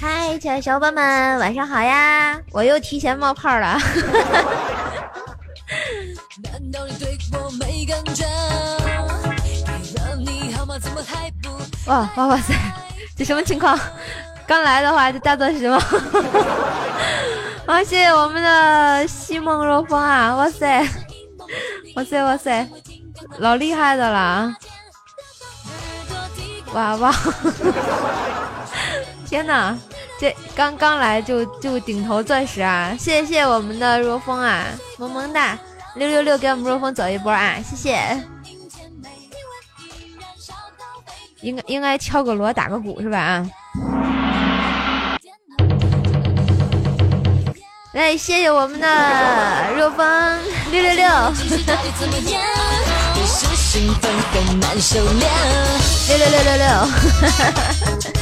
嗨，亲爱的小伙伴们！晚上好呀！我又提前冒泡了。哇哇哇塞，这什么情况？刚来的话就大做什么？啊，谢谢我们的西梦若风啊！哇塞，哇塞哇塞，老厉害的了！哇哇！天哪，这刚刚来就就顶头钻石啊！谢谢我们的若风啊，萌萌哒，六六六给我们若风走一波啊！谢谢。应该应该敲个锣打个鼓是吧？啊！来，谢谢我们的若风六六六。六六六六六。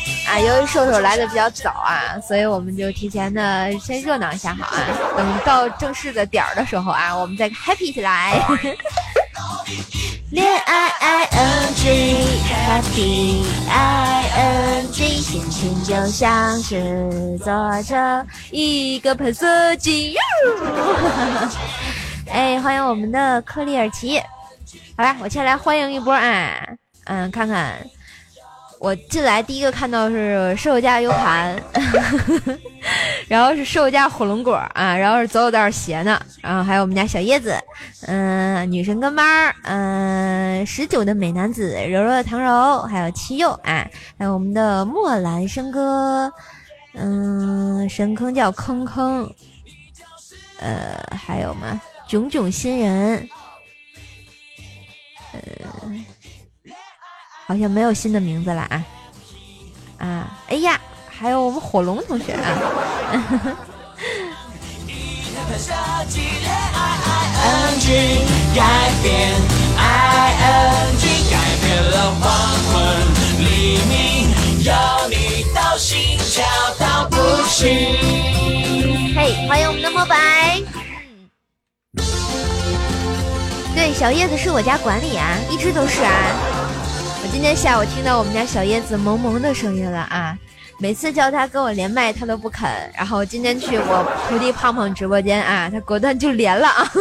啊，由于瘦瘦来的比较早啊，所以我们就提前的先热闹一下好啊。等到正式的点儿的时候啊，我们再 happy 起来。恋爱 I N G happy I N G 心情就像是坐着一个喷射机。哎，欢迎我们的克里尔奇。好吧，我先来欢迎一波啊，嗯，看看。我进来第一个看到是瘦家 U 盘，然后是瘦家火龙果啊，然后是走走道鞋呢，然后还有我们家小叶子，嗯，女神跟班，嗯，十九的美男子，柔柔的唐柔，还有七佑啊，还有我们的墨兰生哥，嗯，神坑叫坑坑，呃，还有吗？炯炯新人，呃。好像没有新的名字了啊啊！哎呀，还有我们火龙同学啊！嘿，欢迎我们的墨白。对，小叶子是我家管理啊，一直都是啊。今天下午听到我们家小叶子萌萌的声音了啊！每次叫他跟我连麦，他都不肯。然后今天去我徒弟胖胖直播间啊，他果断就连了啊！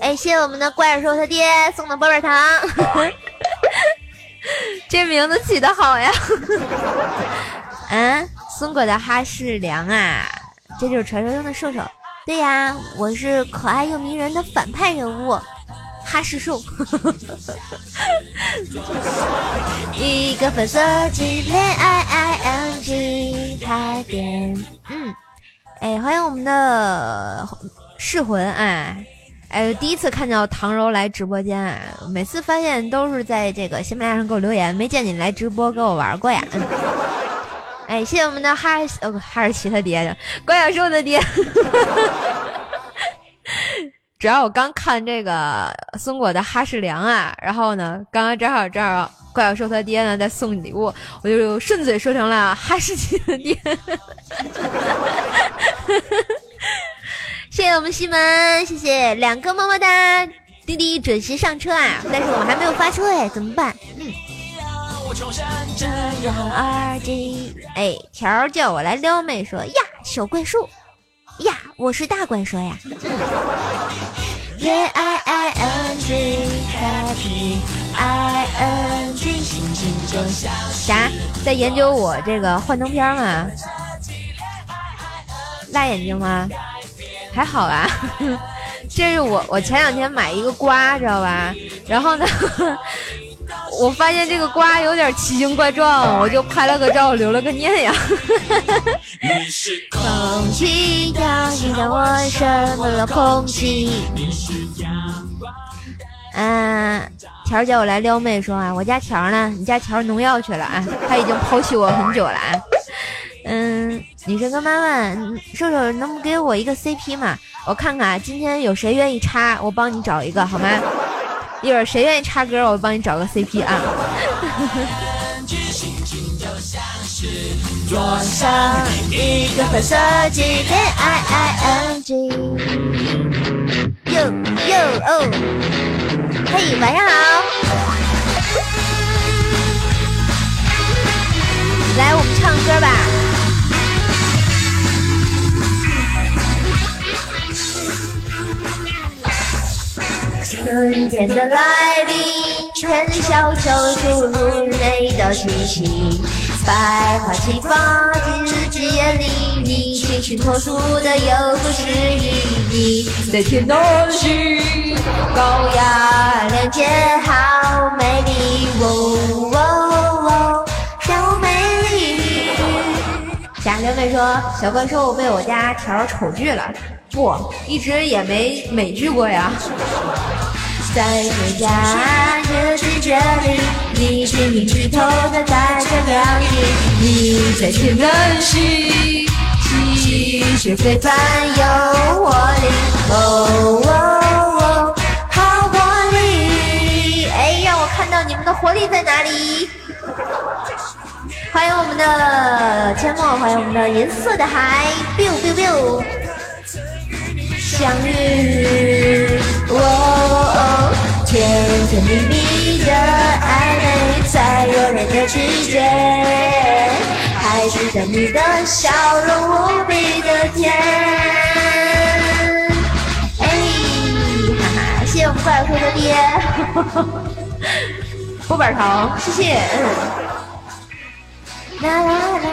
哎，谢谢我们的怪兽他爹送的棒棒糖，这名字起的好呀！嗯，松果的哈士良啊。这就是传说中的兽兽，对呀，我是可爱又迷人的反派人物，哈士兽。一个粉色系恋爱 I N G 开篇，嗯，哎，欢迎我们的噬魂，哎，哎，第一次看到唐柔来直播间，每次发现都是在这个喜马拉雅上给我留言，没见你来直播跟我玩过呀。哎，谢谢我们的哈呃哈士奇他爹的怪小兽的爹。主要我刚看这个松果的哈士良啊，然后呢，刚刚正好正好怪小兽他爹呢在送礼物，我就顺嘴说成了哈士奇的爹。谢谢我们西门，谢谢两个么么哒，滴滴准时上车啊，但是我还没有发车哎，怎么办？嗯。耳机，哎，条叫我来撩妹，说呀，小怪兽呀，我是大怪兽呀。啥？在研究我这个幻灯片吗？辣眼睛吗？还好啊。这是我我前两天买一个瓜，知道吧？然后呢，我发现这个瓜有点奇形怪状，我就拍了个照，留了个念呀。空气调剂着我什么的空气。嗯，条姐我来撩妹，说啊，我家条呢？你家条农药去了啊？他已经抛弃我很久了啊。嗯，女神跟妈妈，瘦瘦能不给我一个 CP 吗？我看看今天有谁愿意插，我帮你找一个好吗？一会儿谁愿意插歌，我帮你找个 CP 啊。桌上一个粉色系列 I I N G。哟哟哦，嘿，晚上好。来，我们唱歌吧。春天的来临，春小秋注入美的气息，百花齐放，枝枝叶林立，清新脱俗的有故事意义。在天南星，高雅亮洁，好美丽，哦哦哦，小美丽。夏流妹说：“小怪兽被我家条丑剧了。”不，一直也没美剧过呀。在回家的季节里，你晶莹剔透的带着凉意。你在天南星，气血非凡有活力，哦哦哦，好活力！哎，让我看到你们的活力在哪里？欢迎我们的阡陌，欢迎我们的银色的海，biu biu biu。相遇，哦，甜甜蜜蜜的暧昧，在热恋的季节，还记得你的笑容无比的甜。哎，哈哈，谢谢我们怪兽的爹，波板糖，谢谢。啦啦啦，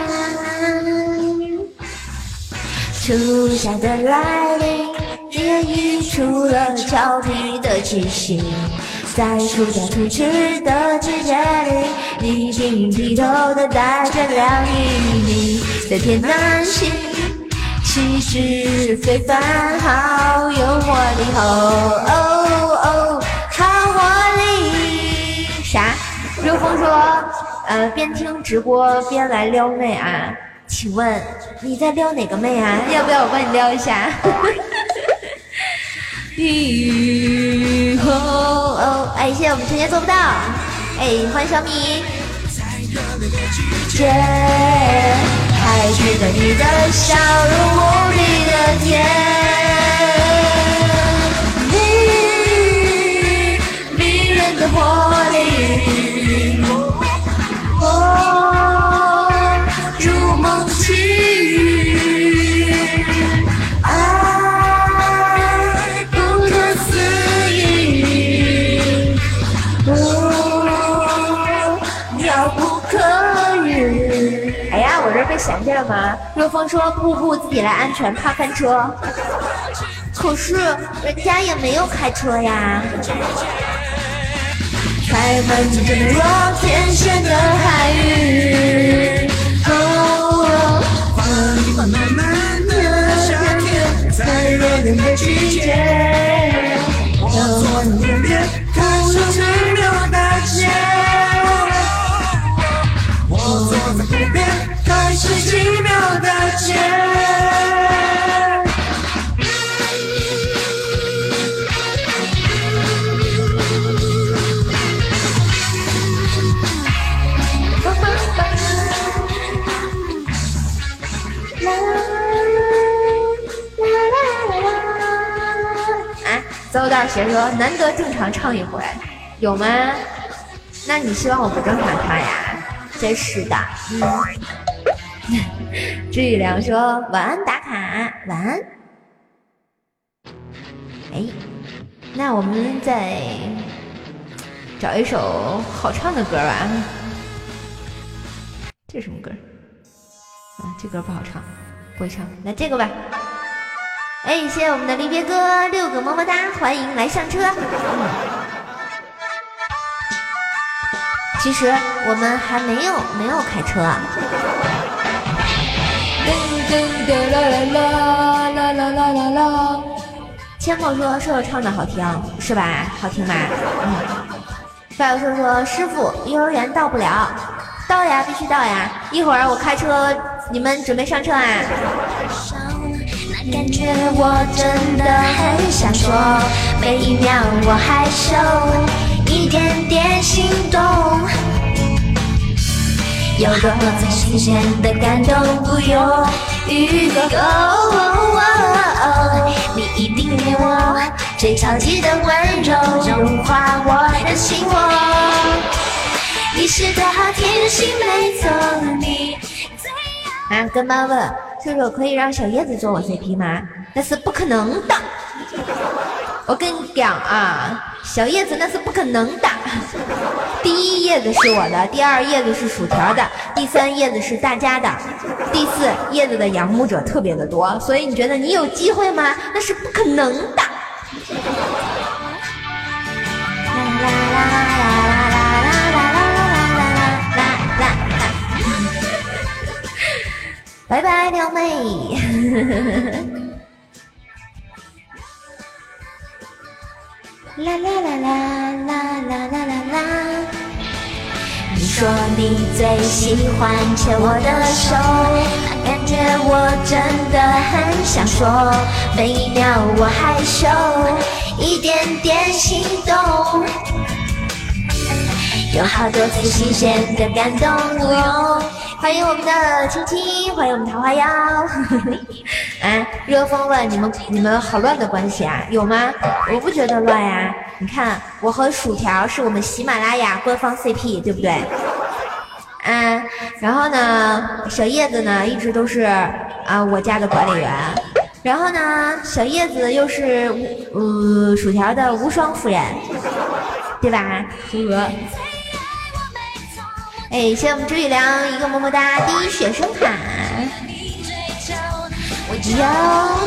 初夏的来临。也溢出了俏皮的气息，在初夏初至的季节里，你晶莹剔透的带着凉意。你在天南星，气质非凡，好有活力，哦哦哦，好活力。啥？如风说，呃，边听直播边来撩妹啊？请问你在撩哪个妹啊？要不要我帮你撩一下？雨后，哎，谢谢我们陈杰做不到，哎，欢迎小米。姐，还记得你的笑容无比的甜，被嫌弃了吗？热风说：“不不，自己来安全，怕翻车。”可是人家也没有开车呀。开门就美若天仙的海域。慢慢慢的夏天，在热恋的季节，我。坐在湖边。开始奇妙的结。啊，走道写说难得正常唱一回，有吗？那你希望我不正常唱呀？真是的，嗯。知雨良说：“晚安，打卡，晚安。”哎，那我们再找一首好唱的歌吧。这什么歌？啊，这歌不好唱，不会唱。来这个吧。哎，谢谢我们的离别哥六个么么哒，欢迎来上车。其实我们还没有没有开车啊。千墨说：“射手唱的好听，是吧？好听吧？”嗯。发友说：“说师傅，幼儿园到不了，到呀，必须到呀！一会儿我开车，你们准备上车啊？”感觉我真的很想说，每一秒我害羞，一点点心动，有多最新鲜的感动不用预购，你一定给我最超级的温柔，融化我的心窝。你是多好天的心，没错，你最啊，跟妈问。叔叔可以让小叶子做我 CP 吗？那是不可能的。我跟你讲啊，小叶子那是不可能的。第一叶子是我的，第二叶子是薯条的，第三叶子是大家的，第四叶子的仰慕者特别的多，所以你觉得你有机会吗？那是不可能的。拜拜，撩妹。啦啦啦啦啦啦啦啦啦。你说你最喜欢牵我的手，那感觉我真的很想说，每一秒我害羞，一点点心动，有好多最新鲜的感动哟。欢迎我们的青青，欢迎我们桃花妖。哎，热风问你们，你们好乱的关系啊？有吗？我不觉得乱呀。你看，我和薯条是我们喜马拉雅官方 CP，对不对？嗯，然后呢，小叶子呢一直都是啊我家的管理员。然后呢，小叶子又是呃薯条的无双夫人，对吧？呵。哎，谢谢我们朱雨良一个么么哒，第一学生卡。有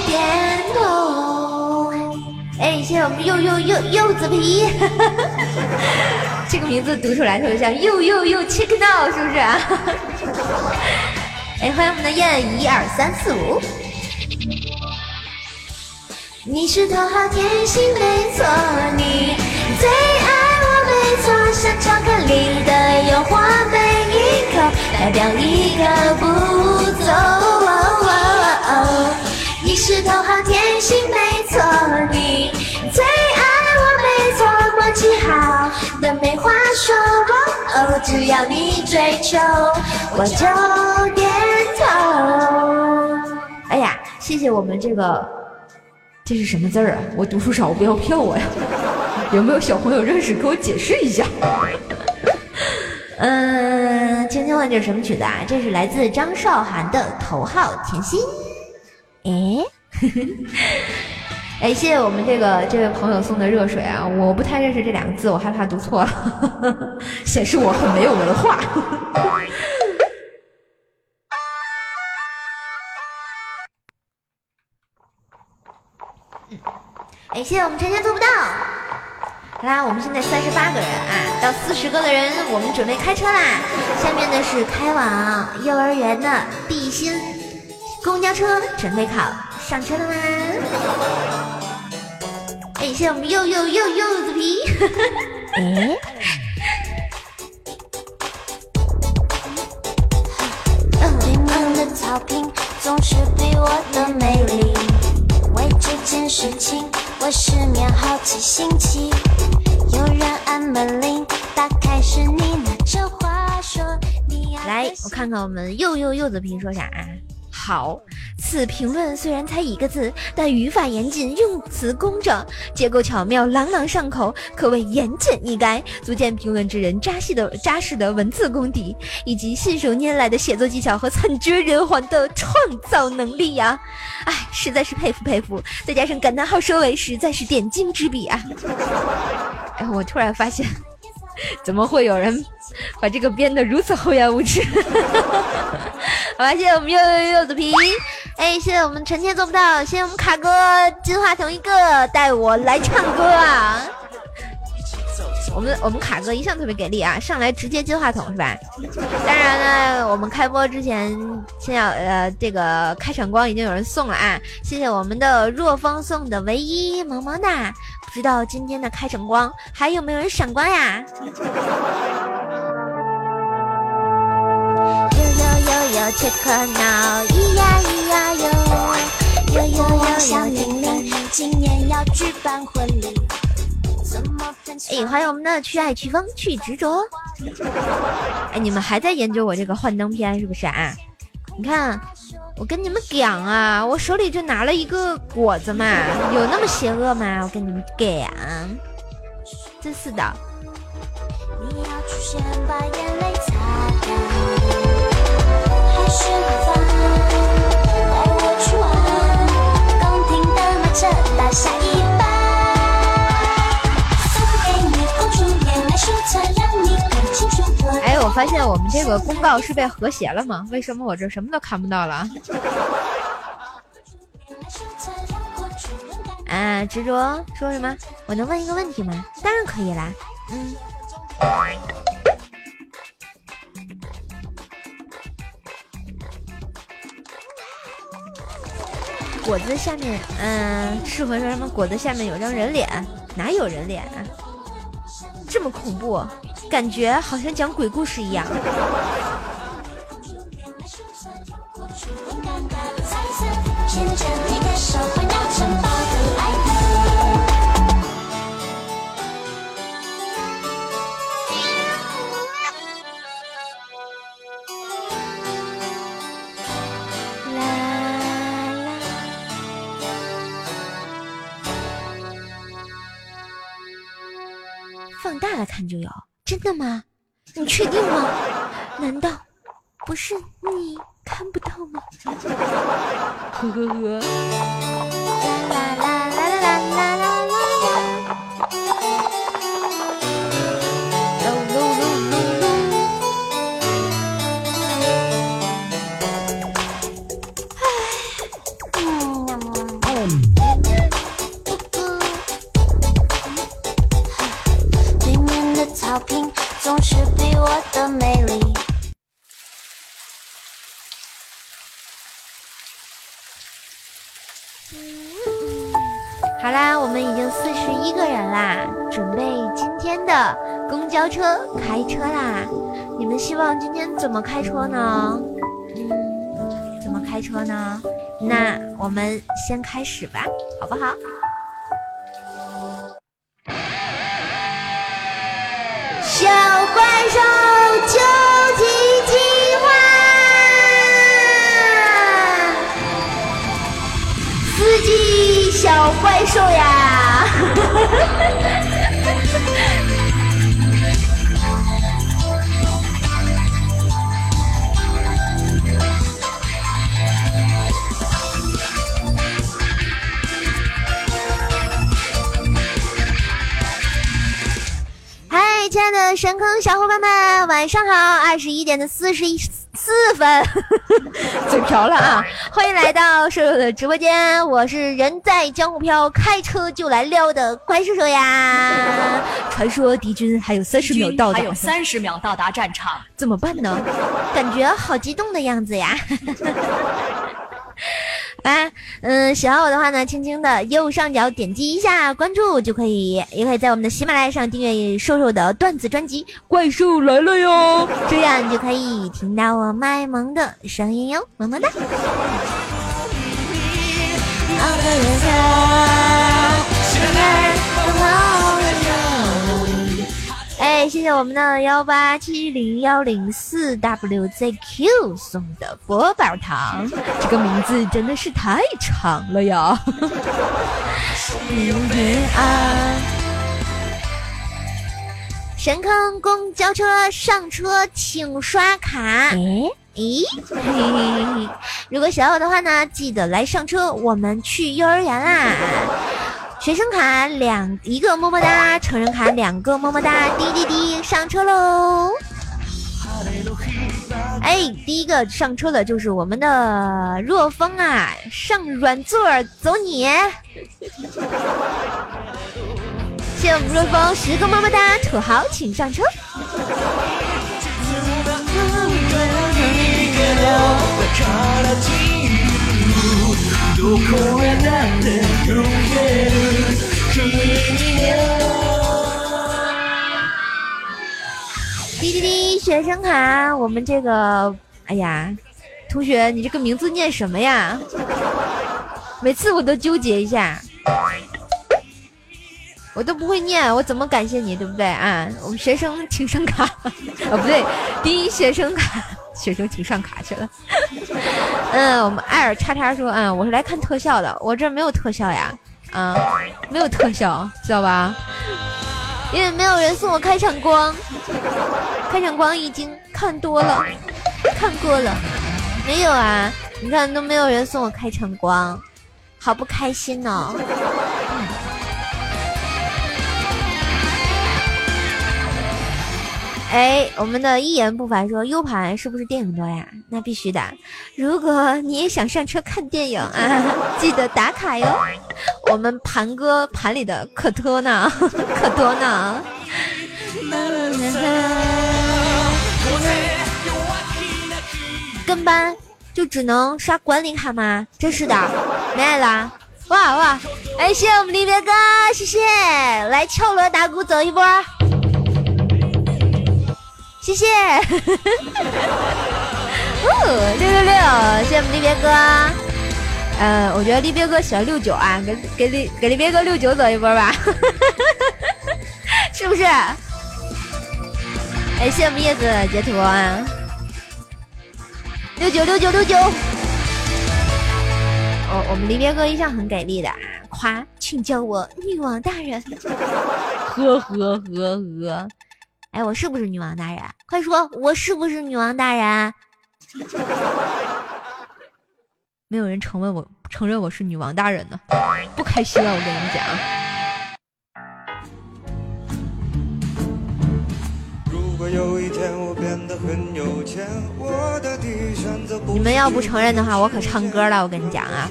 点痛。哎，谢谢我们柚柚柚柚子皮，这个名字读出来特别像柚柚柚 check now，是不是啊？哎，欢迎我们的燕，一二三四五。你是头号甜心，没错，你。错，像巧克力的诱惑，每一口代表一个步骤。你是头号甜心，没错，你最爱我，没错，默契好的没话说。哦，只要你追求，我就点头。哎呀，谢谢我们这个，这是什么字儿啊？我读书少，不要骗我呀。有没有小朋友认识？给我解释一下。嗯，青青问这是什么曲子啊？这是来自张韶涵的《头号甜心》。哎，哎，谢谢我们这个这位朋友送的热水啊！我不太认识这两个字，我害怕读错了，显示我很没有文化。哎，谢谢我们晨晨做不到。好啦，我们现在三十八个人啊，到四十个的人，我们准备开车啦。下面呢是开往幼儿园的地心公交车，准备考上车了吗？哎，谢谢我们柚柚柚柚子皮。哎。的草坪总是比我的美丽。为这件事情，我失眠好几星期。有人按门铃，打开是你拿着话说。你来，我看看我们柚柚柚子皮说啥。好，此评论虽然才一个字，但语法严谨，用词工整，结构巧妙，朗朗上口，可谓言简意赅，足见评论之人扎实的扎实的文字功底，以及信手拈来的写作技巧和惨绝人寰的创造能力呀！哎，实在是佩服佩服，再加上感叹号收尾，实在是点睛之笔啊！哎，我突然发现。怎么会有人把这个编得如此厚颜无耻？好吧，谢谢我们柚柚柚子皮。哎，谢谢我们臣妾做不到，谢谢我们卡哥金话筒一个带我来唱歌啊！我们我们卡哥一向特别给力啊，上来直接金话筒是吧？当然呢，我们开播之前先要呃这个开场光已经有人送了啊，谢谢我们的若风送的唯一萌萌哒，知道今天的开场光还有没有人闪光呀？哟哟哟哟切克闹，咿呀咿呀哟，哟哟哟哟玲玲，今年要举办婚礼。哎，欢迎我们的去爱去疯去执着。哎，你们还在研究我这个幻灯片是不是啊？你看，我跟你们讲啊，我手里就拿了一个果子嘛，有那么邪恶吗？我跟你们讲，真是的。下一。发现我们这个公告是被和谐了吗？为什么我这什么都看不到了？啊，执着说什么？我能问一个问题吗？当然可以啦。嗯。果子下面，嗯，适合说什么？果子下面有张人脸，哪有人脸啊？这么恐怖，感觉好像讲鬼故事一样。放大了看就有，真的吗？你确定吗？难道不是你看不到吗？呵呵呵。公交车开车啦。你们希望今天怎么开车呢？嗯，怎么开车呢？那我们先开始吧，好不好？小怪兽神坑小伙伴们，晚上好！二十一点的四十一。四分，嘴瓢了啊！欢迎来到瘦瘦的直播间，我是人在江湖飘，开车就来撩的怪兽兽呀！传说敌军还有三十秒到达，还有三十秒到达战场，怎么办呢？感觉好激动的样子呀！来，嗯，喜欢我的话呢，轻轻的右上角点击一下关注就可以，也可以在我们的喜马拉雅上订阅瘦瘦的段子专辑《怪兽来了哟》，这样你就可以听到我卖萌的声音哟，么么哒。哎，谢谢我们的幺八七零幺零四 WZQ 送的佛宝糖，这个名字真的是太长了呀！神坑公交车上车请刷卡。哎，咦，如果想要的话呢，记得来上车，我们去幼儿园啦。学生卡两一个么么哒，成人卡两个么么哒，滴滴滴，上车喽！哎，第一个上车的就是我们的若风啊，上软座走你！谢谢我们若风十个么么哒，土豪请上车。滴滴滴，学生卡，我们这个，哎呀，同学，你这个名字念什么呀？每次我都纠结一下，我都不会念，我怎么感谢你，对不对啊？我们学生请上卡，啊 不对，第一学生卡，学生请上卡去了。嗯，我们艾尔叉叉说，嗯，我是来看特效的，我这没有特效呀，啊，没有特效，知道吧？因为没有人送我开场光，开场光已经看多了，看过了，没有啊？你看都没有人送我开场光，好不开心呢。哎，我们的一言不发说 U 盘是不是电影多呀？那必须的。如果你也想上车看电影啊，记得打卡哟。我们盘哥盘里的可多呢，可多呢。跟班就只能刷管理卡吗？真是的，没爱啦。哇哇！哎，谢谢我们离别哥，谢谢。来敲锣打鼓走一波。谢谢，哦，六六六，谢谢我们离别哥。呃，我觉得离别哥喜欢六九啊，给给离给离别哥六九走一波吧，是不是？哎，谢谢我们叶子截图啊，六九六九六九。哦，我们离别哥一向很给力的，夸，请叫我女王大人。呵 呵呵呵。哎，我是不是女王大人？快说，我是不是女王大人？没有人承认我，承认我是女王大人呢，不开心了。我跟你们讲。你们要不承认的话，我可唱歌了。我跟你讲啊。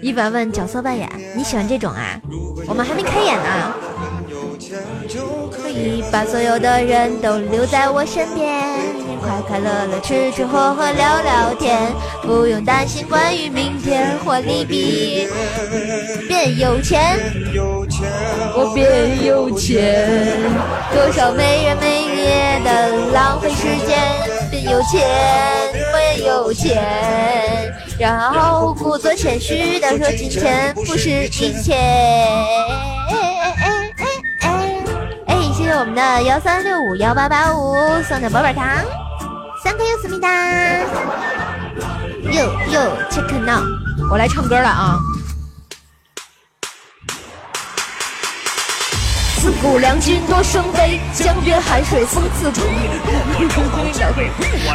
一凡问角色扮演，你喜欢这种啊？我们还没开演呢。可以把所有的人都留在我身边，快快乐乐吃吃喝喝聊聊天，不用担心关于明天或利弊。变有钱，我变有钱，多少没日没夜的浪费时间。变有钱，有钱，然后故作谦虚的说金钱不是一切。哎，谢谢我们的幺三六五幺八八五送的宝贝糖，，thank you 思密达。哟哟，check now，我来唱歌了啊。自古良君多生悲，江边寒水风刺骨。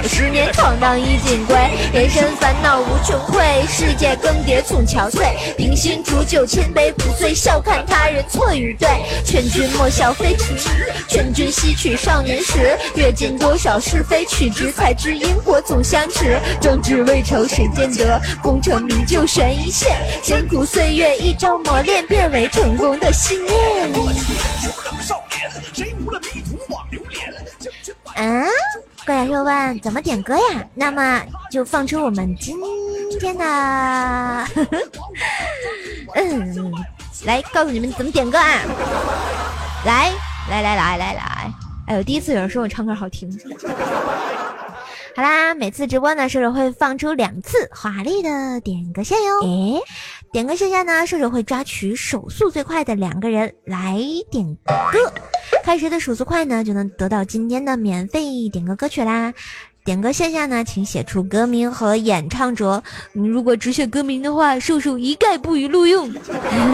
十年闯荡衣锦归，人生烦恼无穷匮。世界更迭总憔悴，平心煮酒千杯不醉，笑看他人错与对。劝君莫笑非迟，劝君惜取少年时。阅尽多少是非曲直，才知因果总相持。壮志未酬谁见得？功成名就悬一线。艰苦岁月一朝磨练，变为成功的信念。啊，怪兽又问怎么点歌呀？那么就放出我们今天的，嗯，来告诉你们怎么点歌啊！来来来来来来，哎呦，第一次有人说我唱歌好听。好啦，每次直播呢，射手会放出两次华丽的点歌线哟。诶，点歌线下呢，射手会抓取手速最快的两个人来点歌，看谁的手速快呢，就能得到今天的免费点歌歌曲啦。点歌线下呢，请写出歌名和演唱者。你如果只写歌名的话，叔叔一概不予录用。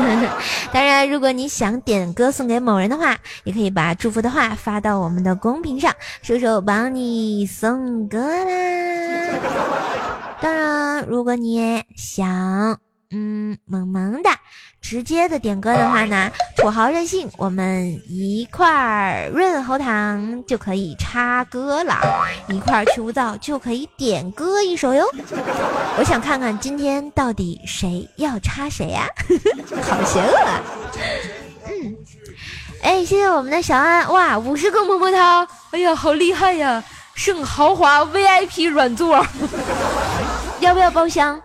当然，如果你想点歌送给某人的话，也可以把祝福的话发到我们的公屏上，叔叔帮你送歌啦。当然，如果你想嗯，萌萌的。直接的点歌的话呢，土豪任性，我们一块润喉糖就可以插歌了，一块去污皂就可以点歌一首哟。我想看看今天到底谁要插谁呀？好邪恶！啊！嗯，哎，谢谢我们的小安，哇，五十个么么哒！哎呀，好厉害呀！剩豪华 VIP 软座，要不要包厢？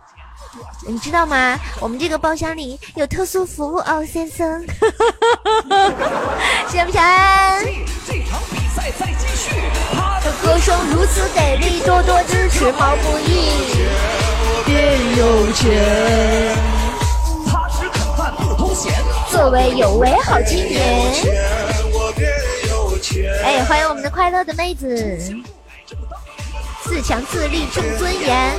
你知道吗？我们这个包厢里有特殊服务哦，先生。谢谢小安。这场比赛再继续。他的歌声如此给力，多多支持，毛不易。变有钱。他只肯饭不偷闲。作为有为好青年。哎，欢迎我们的快乐的妹子。自强自立重尊严。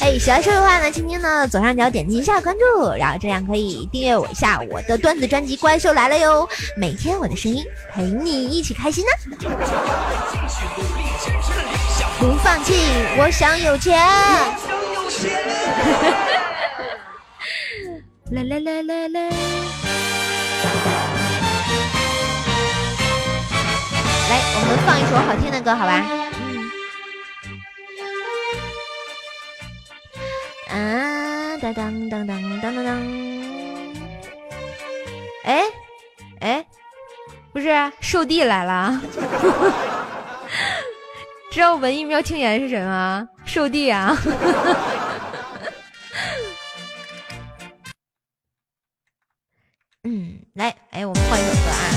哎，喜欢说的话呢，轻轻呢左上角点击一下关注，然后这样可以订阅我一下我的段子专辑《怪兽来了》哟。每天我的声音陪你一起开心呢。不放弃，我想有钱。来来来来来，来，我们放一首好听的歌，好吧？啊，当当当当当当当！哎哎，不是兽弟来了，知道文艺喵青年是谁吗？兽弟啊！嗯，来，哎，我们换一首歌啊。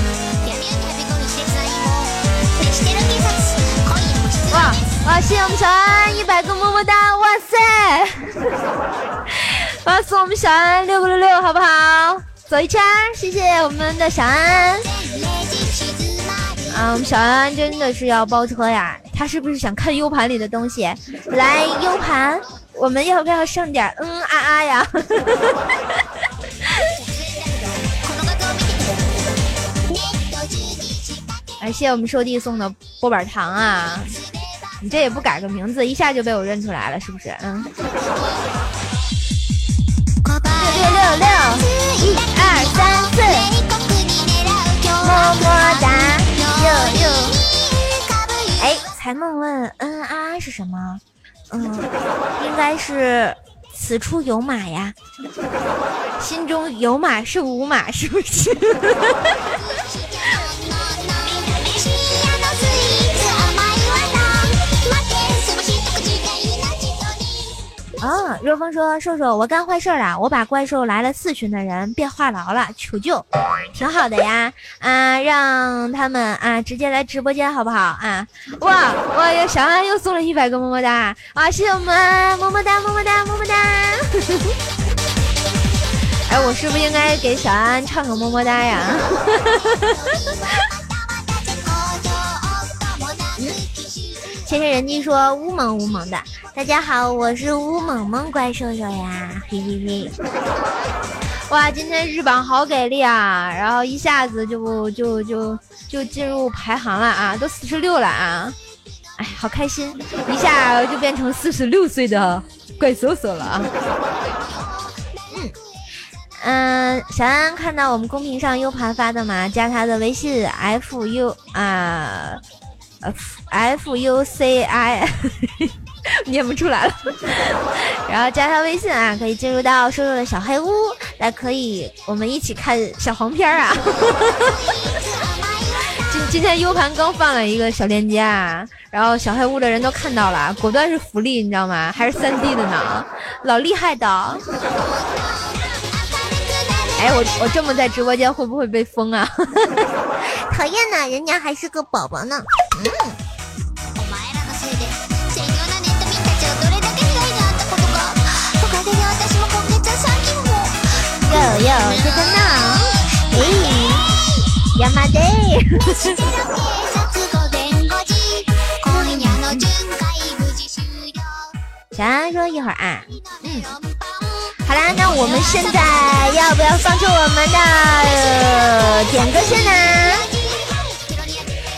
哇哇！谢谢我们小安一百个么么哒！哇塞！哇，送我们小安六个六六，好不好？走一圈，谢谢我们的小安。啊，我们小安真的是要包车呀！他是不是想看 U 盘里的东西？来 U 盘，我们要不要上点嗯啊啊呀？感谢我们收弟送的波板糖啊！你这也不改个名字，一下就被我认出来了，是不是？嗯。六六六六，一二三四，么么哒，六六。哎，才梦问嗯啊是什么？嗯，应该是此处有马呀，心中有马是无马，是不是？啊！若风说：“瘦瘦，我干坏事了，我把怪兽来了四群的人变话痨了，求救，挺好的呀！啊，让他们啊直接来直播间好不好啊？哇哇呀！小安又送了一百个么么哒啊！谢谢我们么么哒么么哒么么哒！哎，我是不是应该给小安唱个么么哒呀？谢谢人机说乌蒙乌蒙的。”大家好，我是乌蒙蒙怪兽兽呀，嘿嘿嘿！哇，今天日榜好给力啊，然后一下子就就就就进入排行了啊，都四十六了啊！哎，好开心，一下就变成四十六岁的怪兽兽了啊！嗯嗯，小安看到我们公屏上 U 盘发的吗？加他的微信 F U 啊 F U C I。念不出来了，然后加他微信啊，可以进入到瘦瘦的小黑屋，来可以我们一起看小黄片啊。今今天 U 盘刚放了一个小链接啊，然后小黑屋的人都看到了，果断是福利，你知道吗？还是三 D 的呢，老厉害的。哎，我我这么在直播间会不会被封啊？讨厌呢，人家还是个宝宝呢。嗯。有有这个呢，咦，亚麻得。小安说一会儿啊，嗯，好啦，那我们现在要不要放出我们的点歌线呢？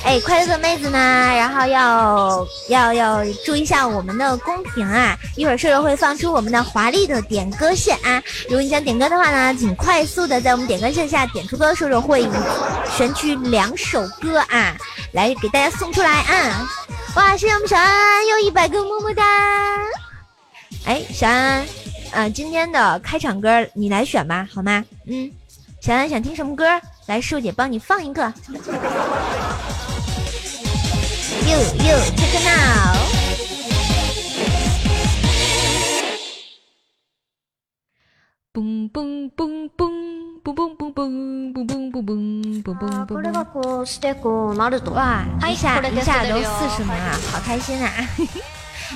哎，快乐的妹子呢？然后要要要注意一下我们的公屏啊！一会儿射手会放出我们的华丽的点歌线啊！如果你想点歌的话呢，请快速的在我们点歌线下点出歌，射手会选取两首歌啊，来给大家送出来啊！哇，谢谢我们小安又一百个么么哒！哎，小安，呃，今天的开场歌你来选吧，好吗？嗯，小安想听什么歌？来，树姐帮你放一个。You you take now。嘣嘣嘣嘣嘣嘣嘣嘣嘣嘣嘣嘣嘣嘣嘣。哇，一下一下都四十名了，好开心啊！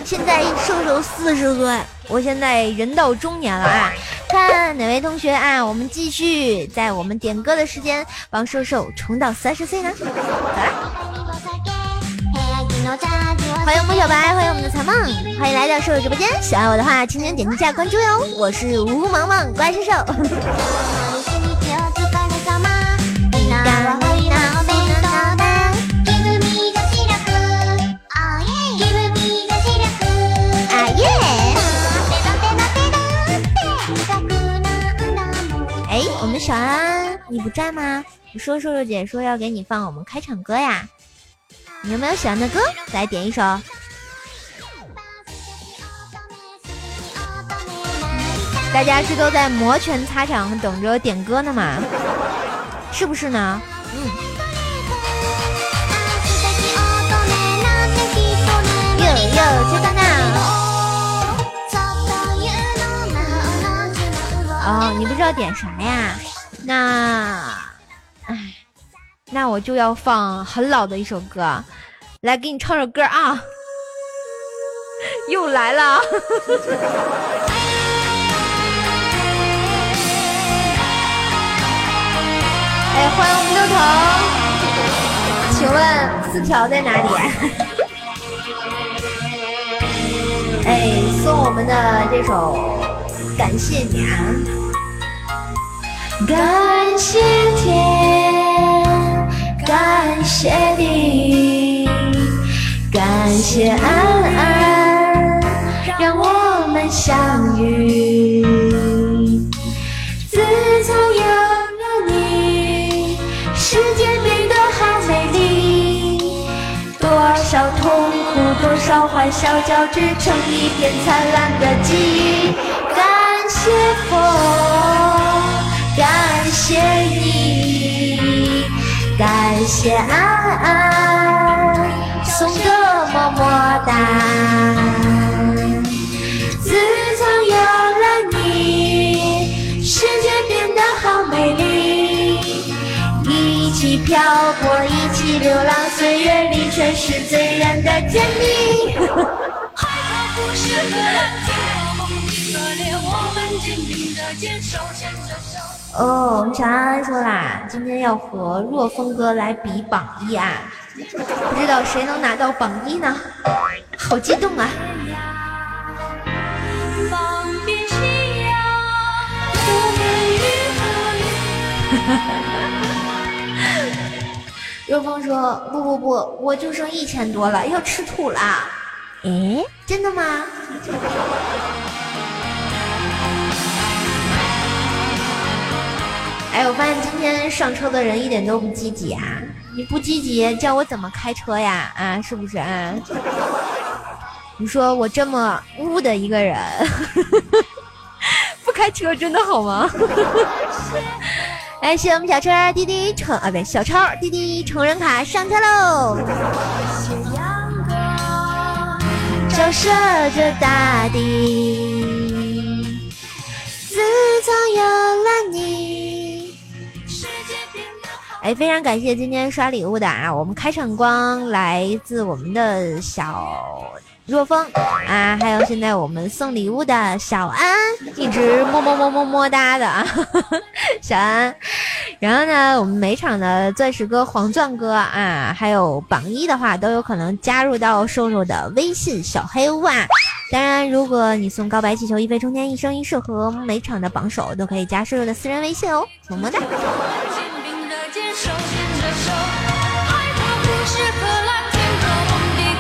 现在瘦瘦四十岁，我现在人到中年了啊！看哪位同学啊？我们继续在我们点歌的时间帮瘦瘦冲到三十岁呢？走欢迎莫小白，欢迎我们的彩梦，欢迎来到瘦瘦直播间。喜欢我的话，请点击一下关注哟！我是吴萌萌，怪兽兽。小安，你不在吗？你说瘦瘦姐说要给你放我们开场歌呀，你有没有喜欢的歌？来点一首。大家是都在摩拳擦掌等着点歌呢嘛？是不是呢？嗯。哟哟，知道呢。哦，你不知道点啥呀？那，哎，那我就要放很老的一首歌，来给你唱首歌啊！又来了，哎，欢迎我们六头，请问四条在哪里？哎，送我们的这首，感谢你啊！感谢天，感谢地，感谢安安，让我们相遇。自从有了你，世界变得好美丽。多少痛苦，多少欢笑交织成一片灿烂的记忆。感谢风。谢你，感谢安安送的么么哒。自从有了你，世界变得好美丽。一起漂泊，一起流浪，岁月里全是醉人的甜蜜。哦，我们小安安说啦，今天要和若风哥来比榜一啊，不知道谁能拿到榜一呢？好激动啊！若风说不不不，我就剩一千多了，要吃土了。哎，真的吗？哎，我发现今天上车的人一点都不积极啊！你不积极，叫我怎么开车呀？啊，是不是啊？你说我这么污的一个人，不开车真的好吗？哎，谢谢我们小车滴滴成啊，不对，小超滴滴成人卡上车喽！照射着大地，哎，非常感谢今天刷礼物的啊！我们开场光来自我们的小若风啊，还有现在我们送礼物的小安，一直么么么么么哒的啊，小安。然后呢，我们每场的钻石哥、黄钻哥啊，还有榜一的话，都有可能加入到瘦瘦的微信小黑屋啊。当然，如果你送告白气球、一飞冲天、一生一世和每场的榜首，都可以加瘦瘦的私人微信哦，么么哒。手牵着手蓝天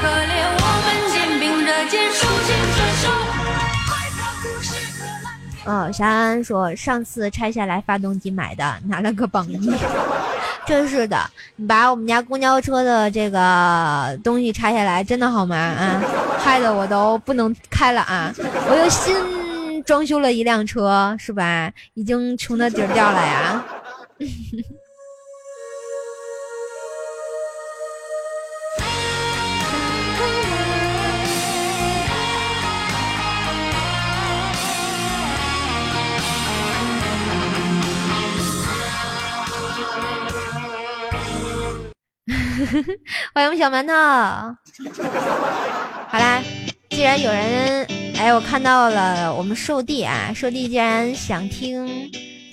可怜我们肩并着肩手牵着手哦小安安说上次拆下来发动机买的拿了个榜一 真是的你把我们家公交车的这个东西拆下来真的好吗？啊害得我都不能开了啊我又新装修了一辆车是吧？已经穷的底儿掉了呀。欢迎我们小馒头。好啦，既然有人，哎，我看到了我们寿弟啊，寿弟既然想听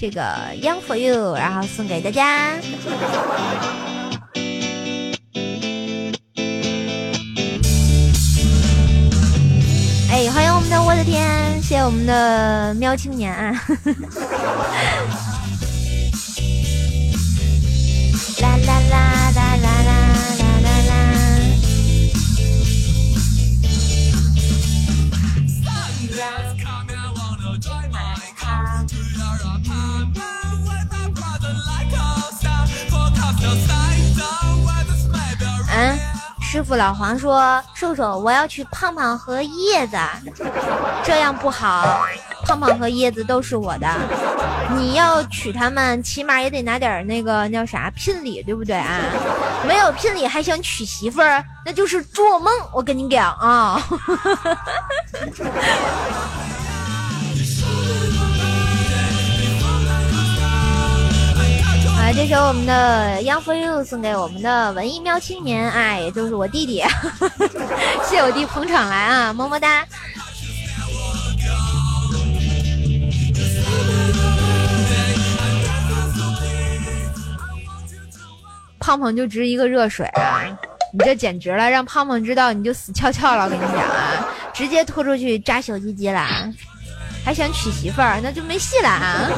这个《Young for You》，然后送给大家。哎，欢迎我们的我的天，谢谢我们的喵青年啊。啦啦啦师傅老黄说：“瘦瘦，我要娶胖胖和叶子，这样不好。胖胖和叶子都是我的。”你要娶他们，起码也得拿点那个叫啥聘礼，对不对啊？没有聘礼还想娶媳妇儿，那就是做梦！我跟你讲啊。啊，这首我们的《Young for You》送给我们的文艺喵青年，哎，也就是我弟弟，谢谢我弟捧场来啊，么么哒。胖胖就值一个热水啊！你这简直了，让胖胖知道你就死翘翘了。我跟你讲啊，直接拖出去扎小鸡鸡了，还想娶媳妇儿，那就没戏了啊！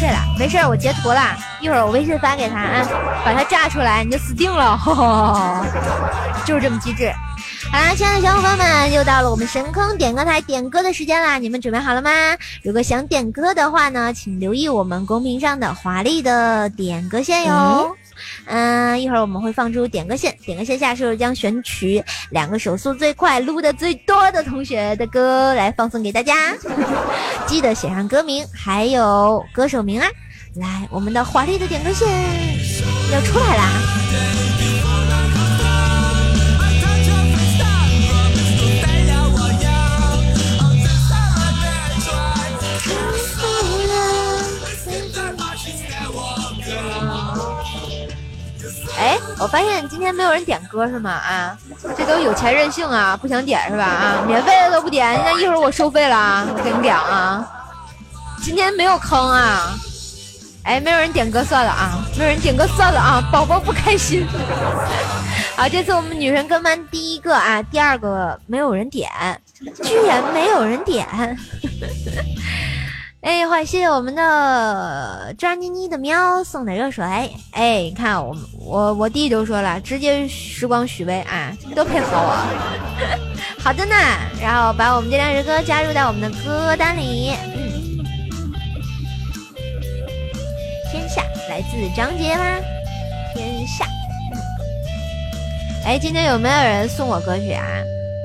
睡了，没事我截图了，一会儿我微信发给他啊，把他炸出来，你就死定了，就是这么机智。好啦，亲爱的小伙伴们，又到了我们神坑点歌台点歌的时间啦，你们准备好了吗？如果想点歌的话呢，请留意我们公屏上的华丽的点歌线哟。嗯，嗯一会儿我们会放出点歌线，点歌线下是将选取两个手速最快、撸的最多的同学的歌来放送给大家。记得写上歌名还有歌手名啊！来，我们的华丽的点歌线要出来啦！哎，我发现今天没有人点歌是吗？啊，这都有钱任性啊，不想点是吧？啊，免费的都不点，那一会儿我收费了啊！我跟你讲啊，今天没有坑啊！哎，没有人点歌算了啊，没有人点歌算了啊，宝宝不开心。好，这次我们女神跟班第一个啊，第二个没有人点，居然没有人点。哎，欢迎谢谢我们的抓妮妮的喵送的热水。哎，你看我我我弟都说了，直接时光许巍啊，都配合我。好的呢，然后把我们这两首歌加入到我们的歌单里。嗯，天下来自张杰吗？天下。哎，今天有没有人送我歌曲啊？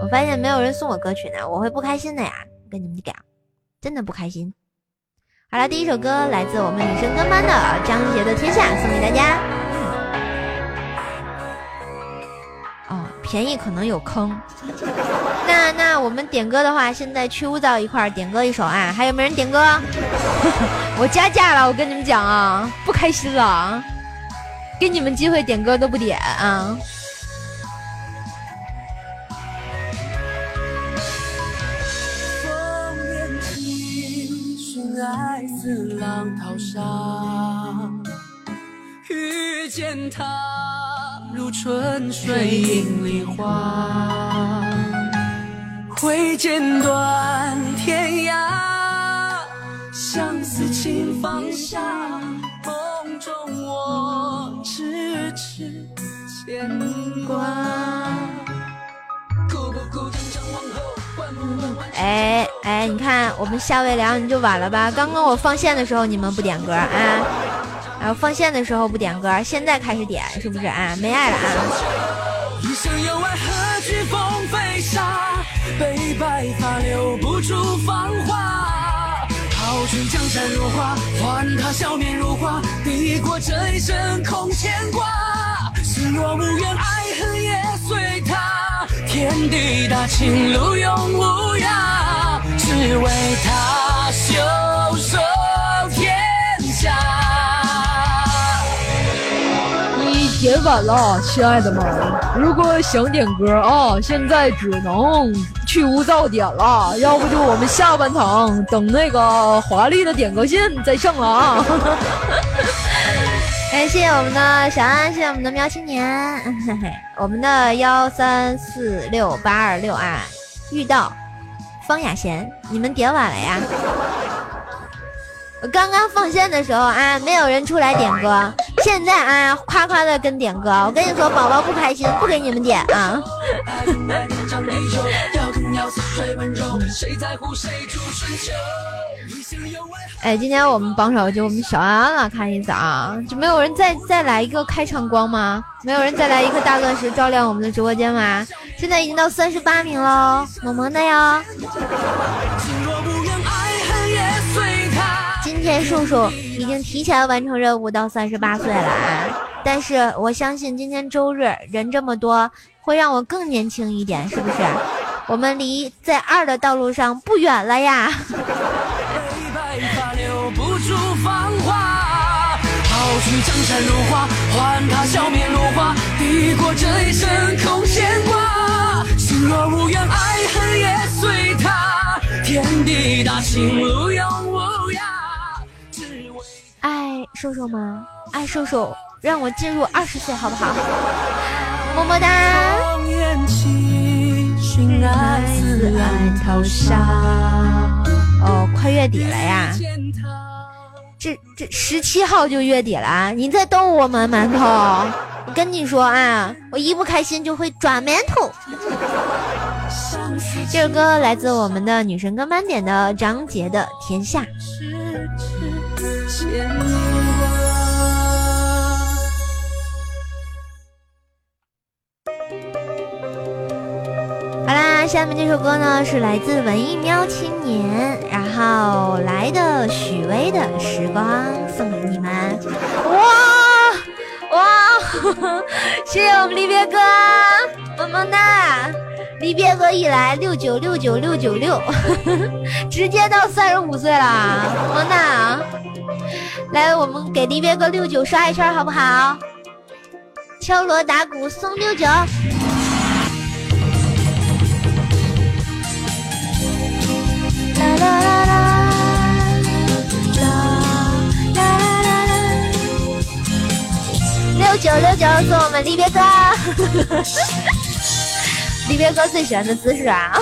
我发现没有人送我歌曲呢，我会不开心的呀。跟你们讲，真的不开心。好了，第一首歌来自我们女生跟班的张杰的《天下》，送给大家。哦，便宜可能有坑。那那我们点歌的话，现在去污皂一块儿点歌一首啊？还有没人点歌？我加价了，我跟你们讲啊，不开心了，给你们机会点歌都不点啊。在似浪淘沙，遇见他如春水映梨花，挥剑断天涯。相思情放下，梦中我痴痴牵挂。哎哎，你看我们夏未凉你就晚了吧？刚刚我放线的时候你们不点歌啊？然后放线的时候不点歌，现在开始点是不是啊？没爱了啊？一生有爱何惧风飞沙，悲白发留不住芳华。豪取江山如画，还他笑面如花，抵过这一生空牵挂。心若无缘，爱恨也随他。天地大，情路永无涯，只为他袖手天下。你点晚了，亲爱的们。如果想点歌啊，现在只能去无噪点了。要不就我们下半场等那个华丽的点歌线再上了啊。感谢我们的小安，谢谢我们的喵青年，我们的幺三四六八二六啊，遇到方雅贤，你们点晚了呀？我 刚刚放线的时候啊，没有人出来点歌，现在啊，夸夸的跟点歌，我跟你说，宝宝不开心，不给你们点啊。哎，今天我们榜首就我们小安安了，看意思啊，就没有人再再来一个开场光吗？没有人再来一颗大钻石照亮我们的直播间吗？现在已经到三十八名喽，萌萌的哟。今天叔叔已经提前完成任务到三十八岁了啊，但是我相信今天周日人这么多，会让我更年轻一点，是不是？我们离在二的道路上不远了呀。山如画，换笑面如，抵过这一生空牵挂。心若无，爱恨也随。天地大，情路永无涯。瘦瘦吗？爱瘦瘦，让我进入二十岁好不好？么么哒。爱自爱投下哦，快月底了呀。这这十七号就月底了，你在逗我吗，馒头？跟你说啊，我一不开心就会抓馒头。这首歌来自我们的女神跟班点的张杰的《天下》。好啦，下面这首歌呢是来自文艺喵青年，然好来的许巍的《时光》送给你们。哇哇，谢谢我们离别哥，萌萌哒！离别哥一来六九六九六九六，直接到三十五岁了，萌萌哒！来，我们给离别哥六九刷一圈好不好？敲锣打鼓送六九。九六九送我们离别歌，离别歌最喜欢的姿势啊！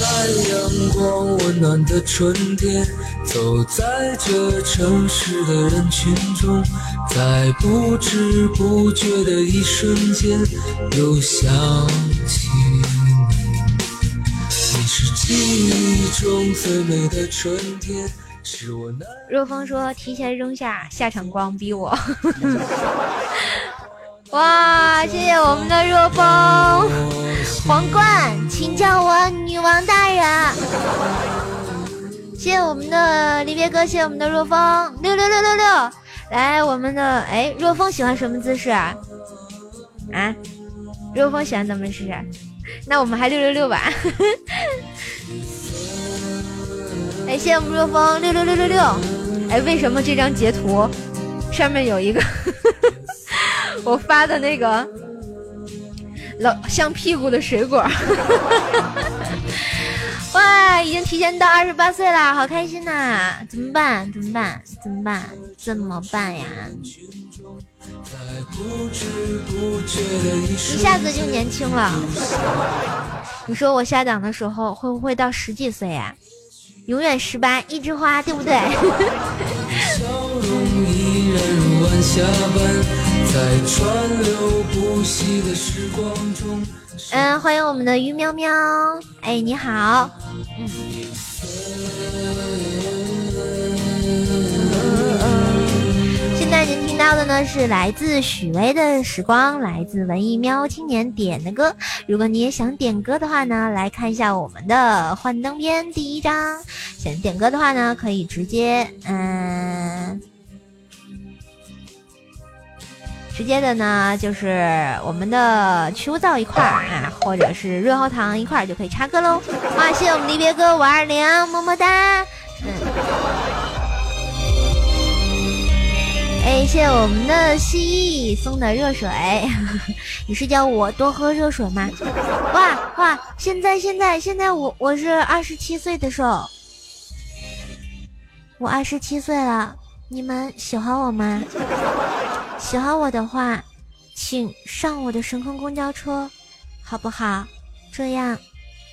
在阳光温暖的春天，走在这城市的人群中，在不知不觉的一瞬间，又想起你。你是记忆中最美的春天，是我。若风说：“提前扔下下场光，逼我。”哇，谢谢我们的若风皇冠，请叫我女王大人。谢谢我们的离别哥，谢谢我们的若风六六六六六。来，我们的哎，若风喜欢什么姿势啊？啊，若风喜欢怎么姿势？那我们还六六六吧。哎，谢谢我们若风六六六六六。哎，为什么这张截图上面有一个？我发的那个老像屁股的水果，哇，已经提前到二十八岁了，好开心呐！怎么办？怎么办？怎么办？怎么办呀？一下子就年轻了。你说我下档的时候会不会到十几岁呀？永远十八，一枝花，对不对？在川流不息的时光中嗯，欢迎我们的鱼喵喵，哎，你好，嗯。现在您听到的呢是来自许巍的《时光》，来自文艺喵青年点的歌。如果你也想点歌的话呢，来看一下我们的幻灯片第一章。想点歌的话呢，可以直接嗯。直接的呢，就是我们的去污皂一块儿啊，或者是润喉糖一块儿就可以插歌喽。哇，谢谢我们离别哥五二零，么么哒。嗯。哎，谢谢我们的蜥蜴送的热水。你是叫我多喝热水吗？哇哇！现在现在现在我我是二十七岁的时候，我二十七岁了，你们喜欢我吗？喜欢我的话，请上我的神空公交车，好不好？这样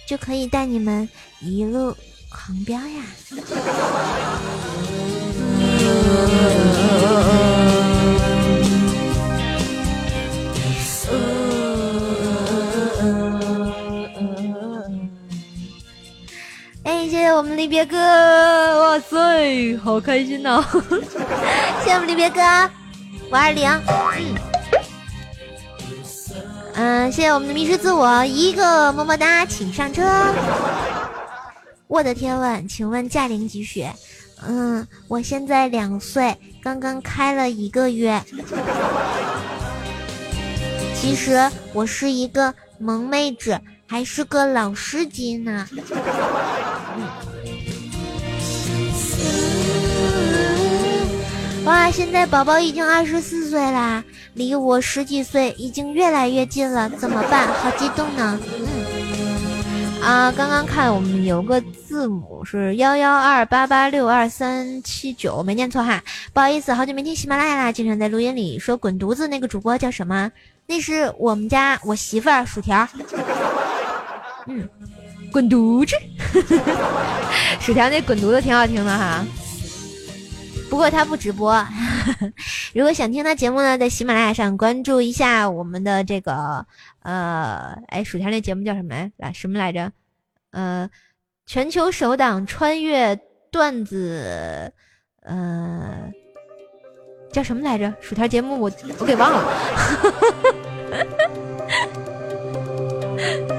就可以带你们一路狂飙呀！谢我们离别哥，哇塞，好开心呐！谢谢我们离别哥。五二零，嗯，谢谢我们的迷失自我一个么么哒，请上车。我的天问，请问驾龄几许？嗯，我现在两岁，刚刚开了一个月。其实我是一个萌妹子，还是个老司机呢。哇，现在宝宝已经二十四岁啦，离我十几岁已经越来越近了，怎么办？好激动呢！嗯，啊，刚刚看我们有个字母是幺幺二八八六二三七九，没念错哈，不好意思，好久没听喜马拉雅啦，经常在录音里说滚犊子那个主播叫什么？那是我们家我媳妇儿薯条。嗯，滚犊子，薯条那滚犊子挺好听的哈。不过他不直播，如果想听他节目呢，在喜马拉雅上关注一下我们的这个呃，哎，薯条那节目叫什么来？来什么来着？呃，全球首档穿越段子，呃，叫什么来着？薯条节目我我给忘了。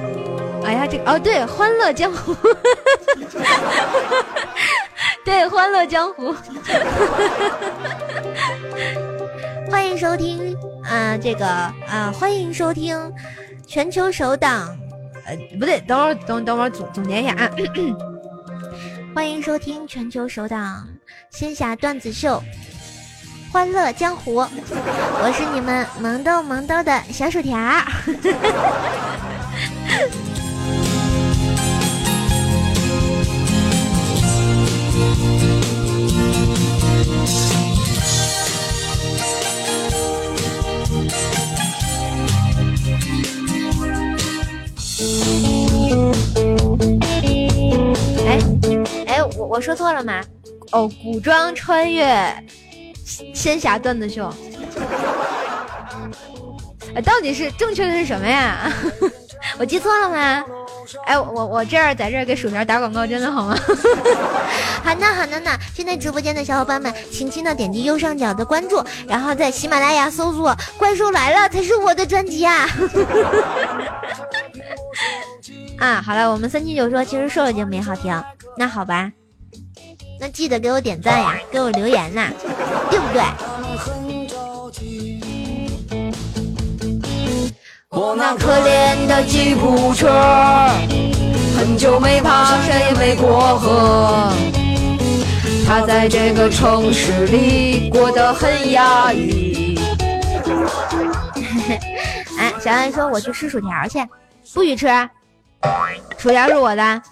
哎呀，这个哦对，欢乐江湖。对，欢乐江湖，欢迎收听啊，这个啊，欢迎收听全球首档，呃，不对，等会儿等等会儿总总结一下啊，欢迎收听全球首档仙侠段子秀，欢乐江湖，我是你们萌逗萌逗的小薯条。哎哎，我我说错了吗？哦，古装穿越仙侠段子秀。哎，到底是正确的是什么呀？我记错了吗？哎，我我这儿在这儿给薯条打广告，真的好吗？好呢好呢呢！现在直播间的小伙伴们，轻轻的点击右上角的关注，然后在喜马拉雅搜索“怪兽来了”才是我的专辑啊！啊，好了，我们三七九说，其实瘦了就没好听，那好吧，那记得给我点赞呀，给我留言呐，对不对？我那可怜的吉普车，很久没爬山也没过河，他在这个城市里过得很压抑。哎，小安说我去吃薯条去，不许吃，薯条是我的，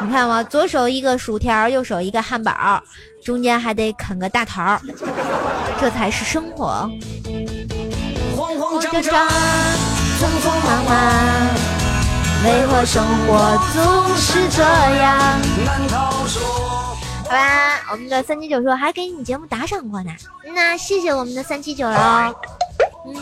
你看我，左手一个薯条，右手一个汉堡，中间还得啃个大桃，这才是生活。慌慌张张张，匆匆忙忙，为何生活总是这样？难道说好吧，我们的三七九说还给你节目打赏过呢，那谢谢我们的三七九喽。嗯，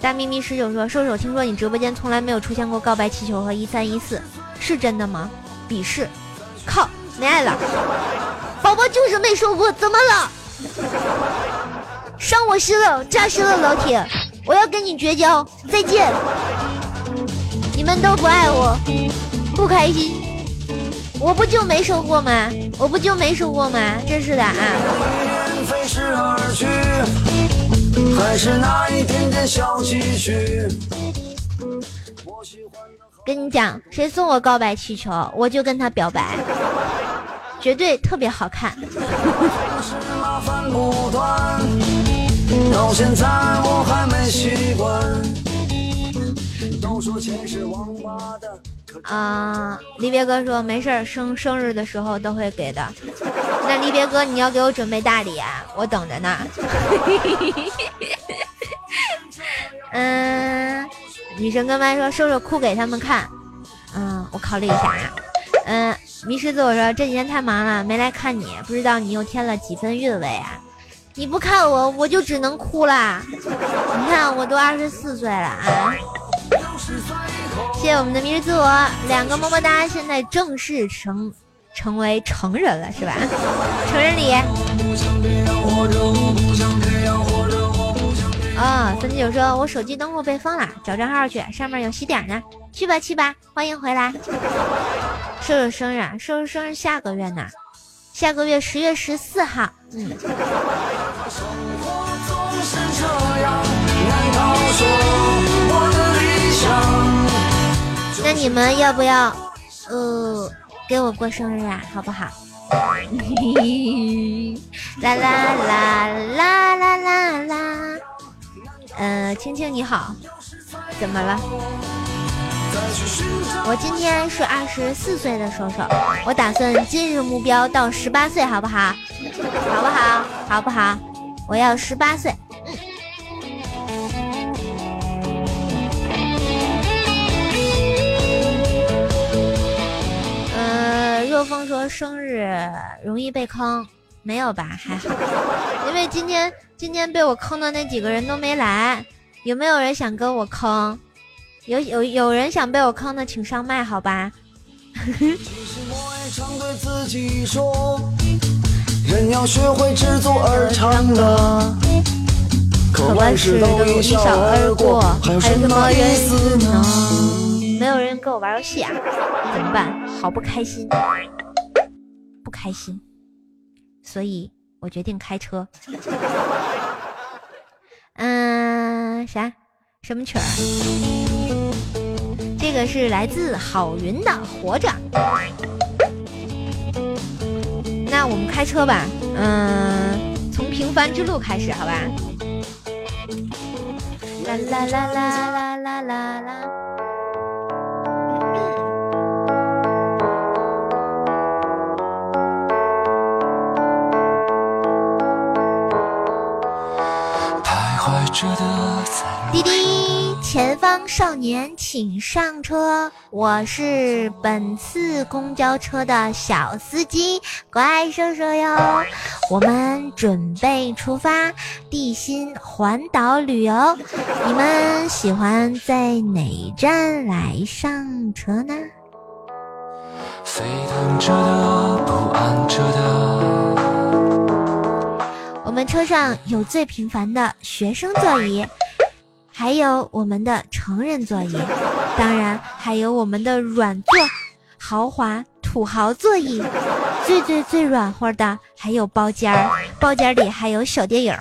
大咪咪十九说，瘦瘦，听说你直播间从来没有出现过告白气球和一三一四，是真的吗？鄙视，靠，没爱了，宝宝就是没说过，怎么了？伤我心了，扎心了，老铁，我要跟你绝交，再见。你们都不爱我，不开心，我不就没收获吗？我不就没收获吗？真是的啊！跟你讲，谁送我告白气球，我就跟他表白，绝对特别好看。是麻烦不断，到现在我还没习惯。都说钱是王八蛋，可啊、离别哥说没事儿，生生日的时候都会给的。那离别哥，你要给我准备大礼啊，我等着呢。嗯，女神跟麦说收收哭给他们看。嗯，我考虑一下啊。嗯，迷失自我说这几天太忙了，没来看你，不知道你又添了几分韵味啊。你不看我，我就只能哭啦。你看我都二十四岁了啊。谢谢我们的迷失自我，两个么么哒，现在正式成成为成人了，是吧？成人礼啊！三七九说，我手机登录被封了，找账号去，上面有喜点呢。去吧去吧，欢迎回来。瘦瘦生日，啊，瘦瘦生日下个月呢，下个月十月十四号。嗯，那你们要不要呃给我过生日啊？好不好？啦啦啦啦啦啦啦。呃，青青你好，怎么了？我今天是二十四岁的手手，我打算今日目标到十八岁，好不好？好不好？好不好？我要十八岁。呃，若风说生日容易被坑，没有吧？还好，因为今天今天被我坑的那几个人都没来，有没有人想跟我坑？有有有人想被我坑的，请上麦，好吧？其实我也常对自己说，人要学会知足而常乐。可万事都一笑而过，还有什么意思呢？没有人跟我玩游戏啊，怎么办？好不开心，不开心，所以我决定开车。嗯，啥？什么曲儿？这个是来自郝云的《活着》。那我们开车吧，嗯，从平凡之路开始，好吧？啦啦啦啦啦啦啦啦。滴滴，前方少年请上车，我是本次公交车的小司机，怪兽兽哟。我们准备出发，地心环岛旅游。你们喜欢在哪站来上车呢？沸腾着的，不安着的。我们车上有最平凡的学生座椅，还有我们的成人座椅，当然还有我们的软座、豪华土豪座椅。最最最软和的还有包间儿，包间里还有小电影。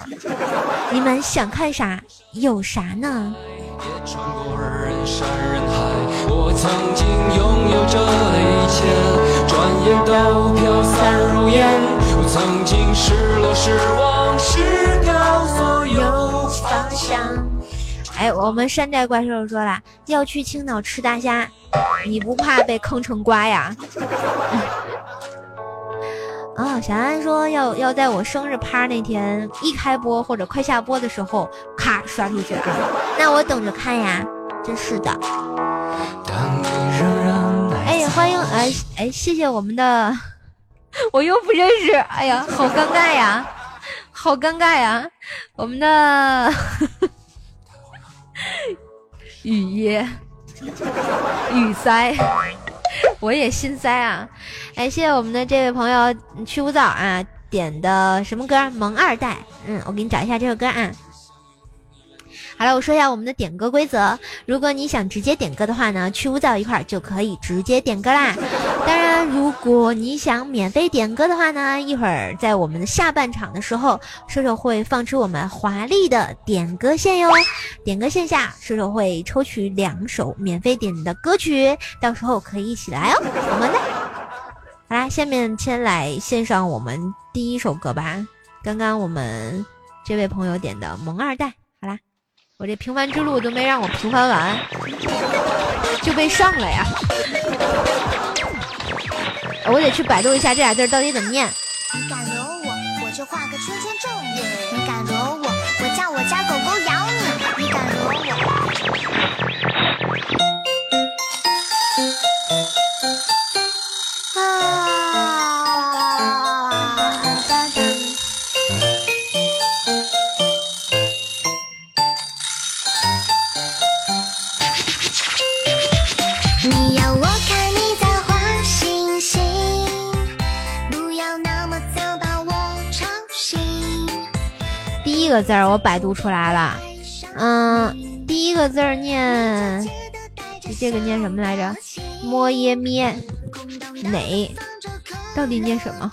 你们想看啥有啥呢？我曾经拥有这一切，转眼都飘散如烟。我曾经失落失望失掉所有方向，哎，我们山寨怪兽说了要去青岛吃大虾，你不怕被坑成瓜呀？哦，小安说要要在我生日趴那天一开播或者快下播的时候，咔刷出去啊！那我等着看呀，真是的。哎，欢迎哎哎，谢谢我们的，我又不认识，哎呀，好尴尬呀，好尴尬呀，我们的 雨耶雨塞。我也心塞啊！感谢谢我们的这位朋友去污皂啊点的什么歌？萌二代。嗯，我给你找一下这首歌啊。好了，我说一下我们的点歌规则。如果你想直接点歌的话呢，去污皂一块儿就可以直接点歌啦。当然，如果你想免费点歌的话呢，一会儿在我们的下半场的时候，射手会放出我们华丽的点歌线哟。点歌线下，射手会抽取两首免费点的歌曲，到时候可以一起来哦。我们的，好啦，下面先来献上我们第一首歌吧。刚刚我们这位朋友点的《萌二代》。好啦我这平凡之路都没让我平凡完，就被上了呀！我得去百度一下这俩字到底怎么念。你敢惹我，我就画个圈圈咒个字儿我百度出来了，嗯，第一个字儿念，这个念什么来着？摸耶咩，哪？到底念什么？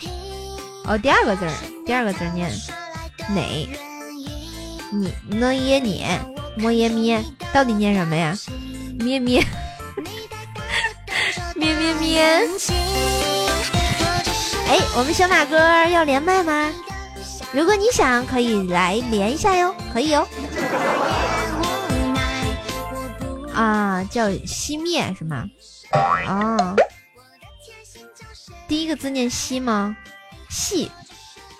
哦，第二个字儿，第二个字儿念哪？你呢耶你，摸耶咩，到底念什么呀？咩咩，咩咩咩。哎，我们小马哥要连麦吗？如果你想，可以来连一下哟，可以哦。啊，叫熄灭是吗？啊，第一个字念熄吗？熄，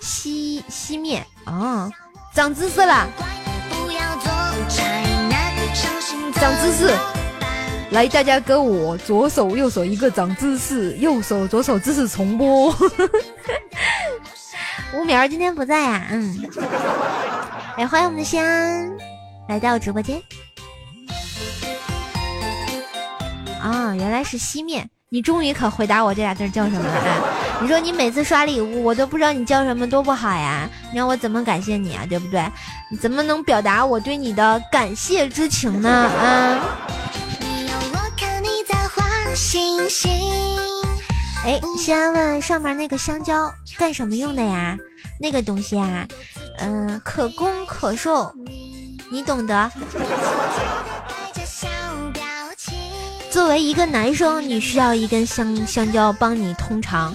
熄熄灭。啊，长知识了，长知识。来，大家跟我左手右手一个长姿势，右手左手姿势重播。吴苗今天不在呀，嗯，哎，欢迎我们的西安来到直播间。啊，原来是熄灭，你终于可回答我这俩字叫什么了啊？你说你每次刷礼物，我都不知道你叫什么，多不好呀！你让我怎么感谢你啊？对不对？你怎么能表达我对你的感谢之情呢？啊？哎，先问上面那个香蕉干什么用的呀？那个东西啊，嗯，可攻可受，你懂得。作为一个男生，你需要一根香香蕉帮你通肠；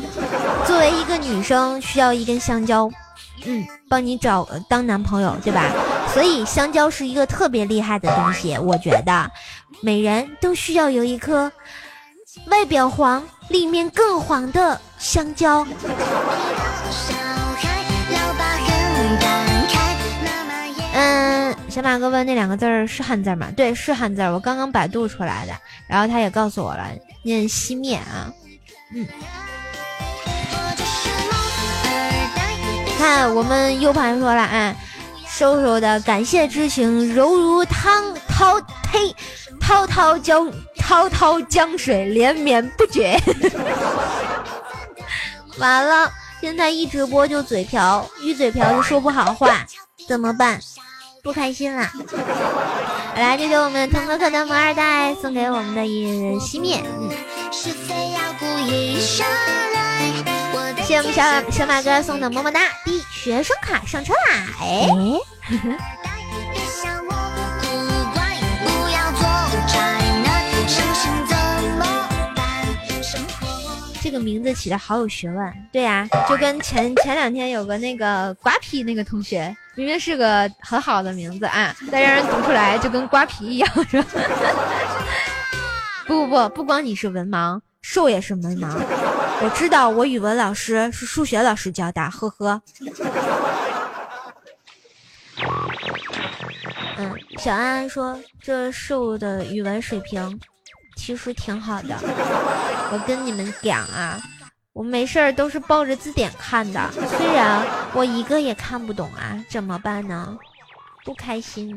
作为一个女生，需要一根香蕉，嗯，帮你找当男朋友，对吧？所以香蕉是一个特别厉害的东西，我觉得，每人都需要有一颗外表黄。里面更黄的香蕉。嗯，小马哥问那两个字儿是汉字吗？对，是汉字，我刚刚百度出来的。然后他也告诉我了，念熄灭啊。嗯。看我们 U 盘说了啊，瘦瘦的感谢之情，柔如汤涛呸。滔滔江，滔滔江水连绵不绝。完了，现在一直播就嘴瓢，一嘴瓢就说不好话，怎么办？不开心了。来，这是我们腾可可的萌二代送给我们的一熄灭。嗯。谢谢我们小小马哥送的么么哒。第学生卡上车啦！哎。名字起的好有学问。对呀，就跟前前两天有个那个瓜皮那个同学，明明是个很好的名字啊，但让人读出来就跟瓜皮一样，是吧？不 不不，不光你是文盲，兽也是文盲。我知道，我语文老师是数学老师教的，呵呵。嗯，小安安说这兽的语文水平其实挺好的。我跟你们讲啊，我没事儿都是抱着字典看的，虽然我一个也看不懂啊，怎么办呢？不开心，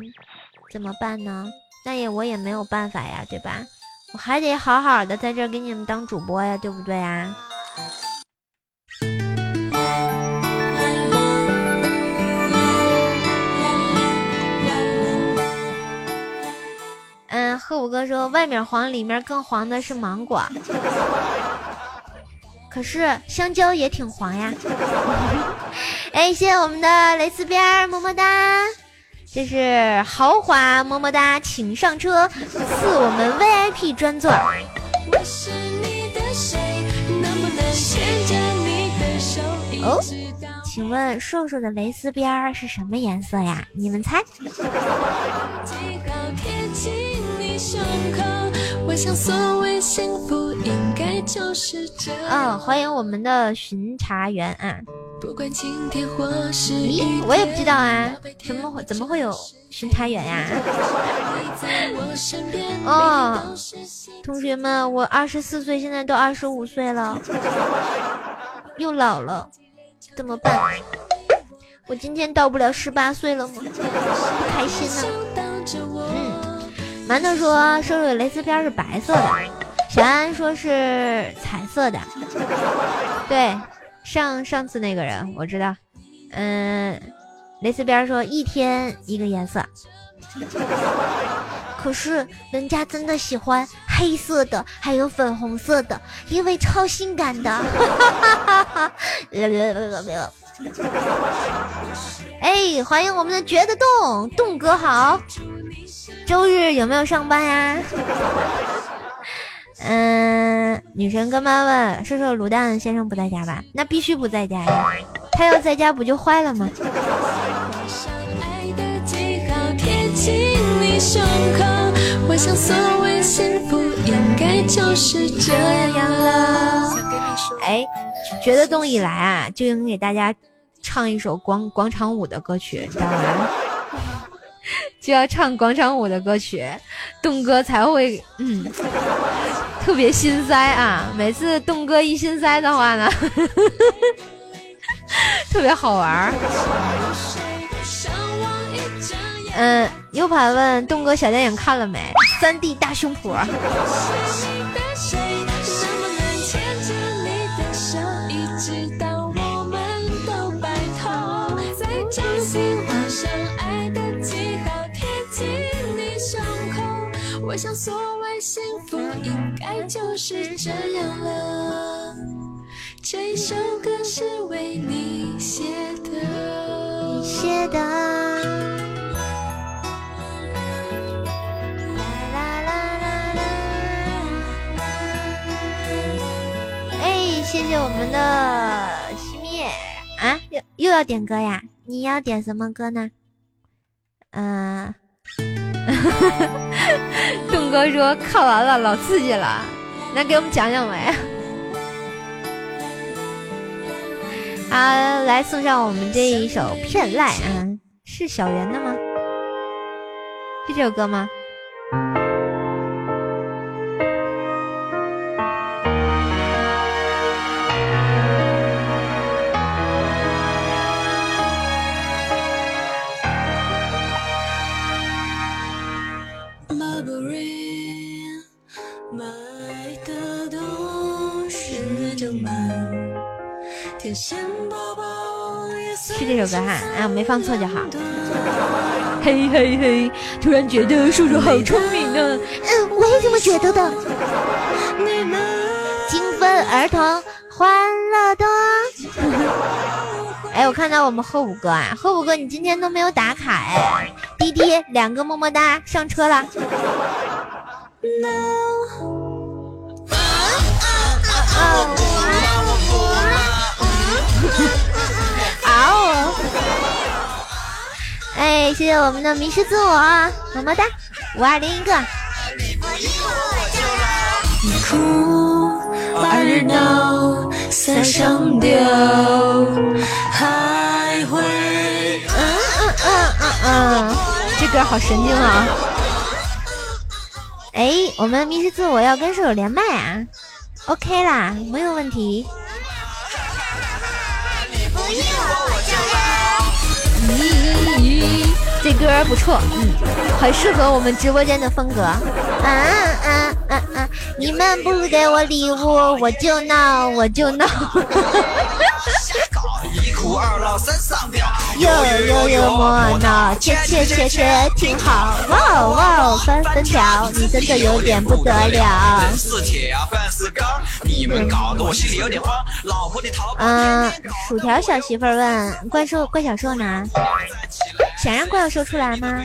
怎么办呢？那也我也没有办法呀，对吧？我还得好好的在这给你们当主播呀，对不对啊？嗯，贺五哥说外面黄，里面更黄的是芒果，可是香蕉也挺黄呀。哎，谢谢我们的蕾丝边，么么哒！这是豪华，么么哒，请上车，赐我们 VIP 专座。哦，请问瘦瘦的蕾丝边儿是什么颜色呀？你们猜。嗯，欢迎我们的巡查员啊！咦，我也不知道啊，怎么会怎么会有巡查员呀？哦，同学们，我二十四岁，现在都二十五岁了，又老了，怎么办？我今天到不了十八岁了吗？不开心呢。嗯，馒头说，瘦瘦的蕾丝边是白色的，小安说是彩色的，对。上上次那个人我知道，嗯，蕾丝边说一天一个颜色，可是人家真的喜欢黑色的，还有粉红色的，因为超性感的。哎，欢迎我们的觉得动动哥好，周日有没有上班呀？嗯，女神跟妈问说说卤蛋先生不在家吧？那必须不在家呀，他要在家不就坏了吗？哎，觉得动一来啊，就应给大家唱一首广广场舞的歌曲，你知道吗？就要唱广场舞的歌曲，动哥才会嗯。特别心塞啊！每次东哥一心塞的话呢，特别好玩儿。嗯，U 盘问东哥小电影看了没？三 D 大胸脯。我想所谓幸福应该就是这样了。这首歌是为你写的。你写的。谢谢我们的熄灭啊！又又要点歌呀？你要点什么歌呢？嗯。栋哥说看完了，老刺激了，来给我们讲讲呗。啊，来送上我们这一首《骗赖》啊，是小圆的吗？是这首歌吗？是这首歌哈，哎，我没放错就好。嘿嘿嘿，突然觉得叔叔好聪明呢。嗯，我也这么觉得的。精分儿童欢乐多。哎，我看到我们贺五哥啊，贺五哥你今天都没有打卡哎。滴滴两个么么哒，上车了。No. 哎，谢谢我们的迷失自我，么么哒，五二零一个。哭，把热闹散上吊，还会。嗯嗯嗯嗯嗯，这歌好神经啊！哎，我们迷失自我要跟舍友连麦啊？OK 啦，没有问题。咦，这歌不错，嗯，很适合我们直播间的风格。啊啊啊啊！你们不给我礼物，我就闹，我就闹。哟哟哟莫闹，切切切切挺好，哇哇翻分条，你真的有点不得了。嗯，薯条小媳妇问怪兽怪小兽呢？想让怪小兽出来吗？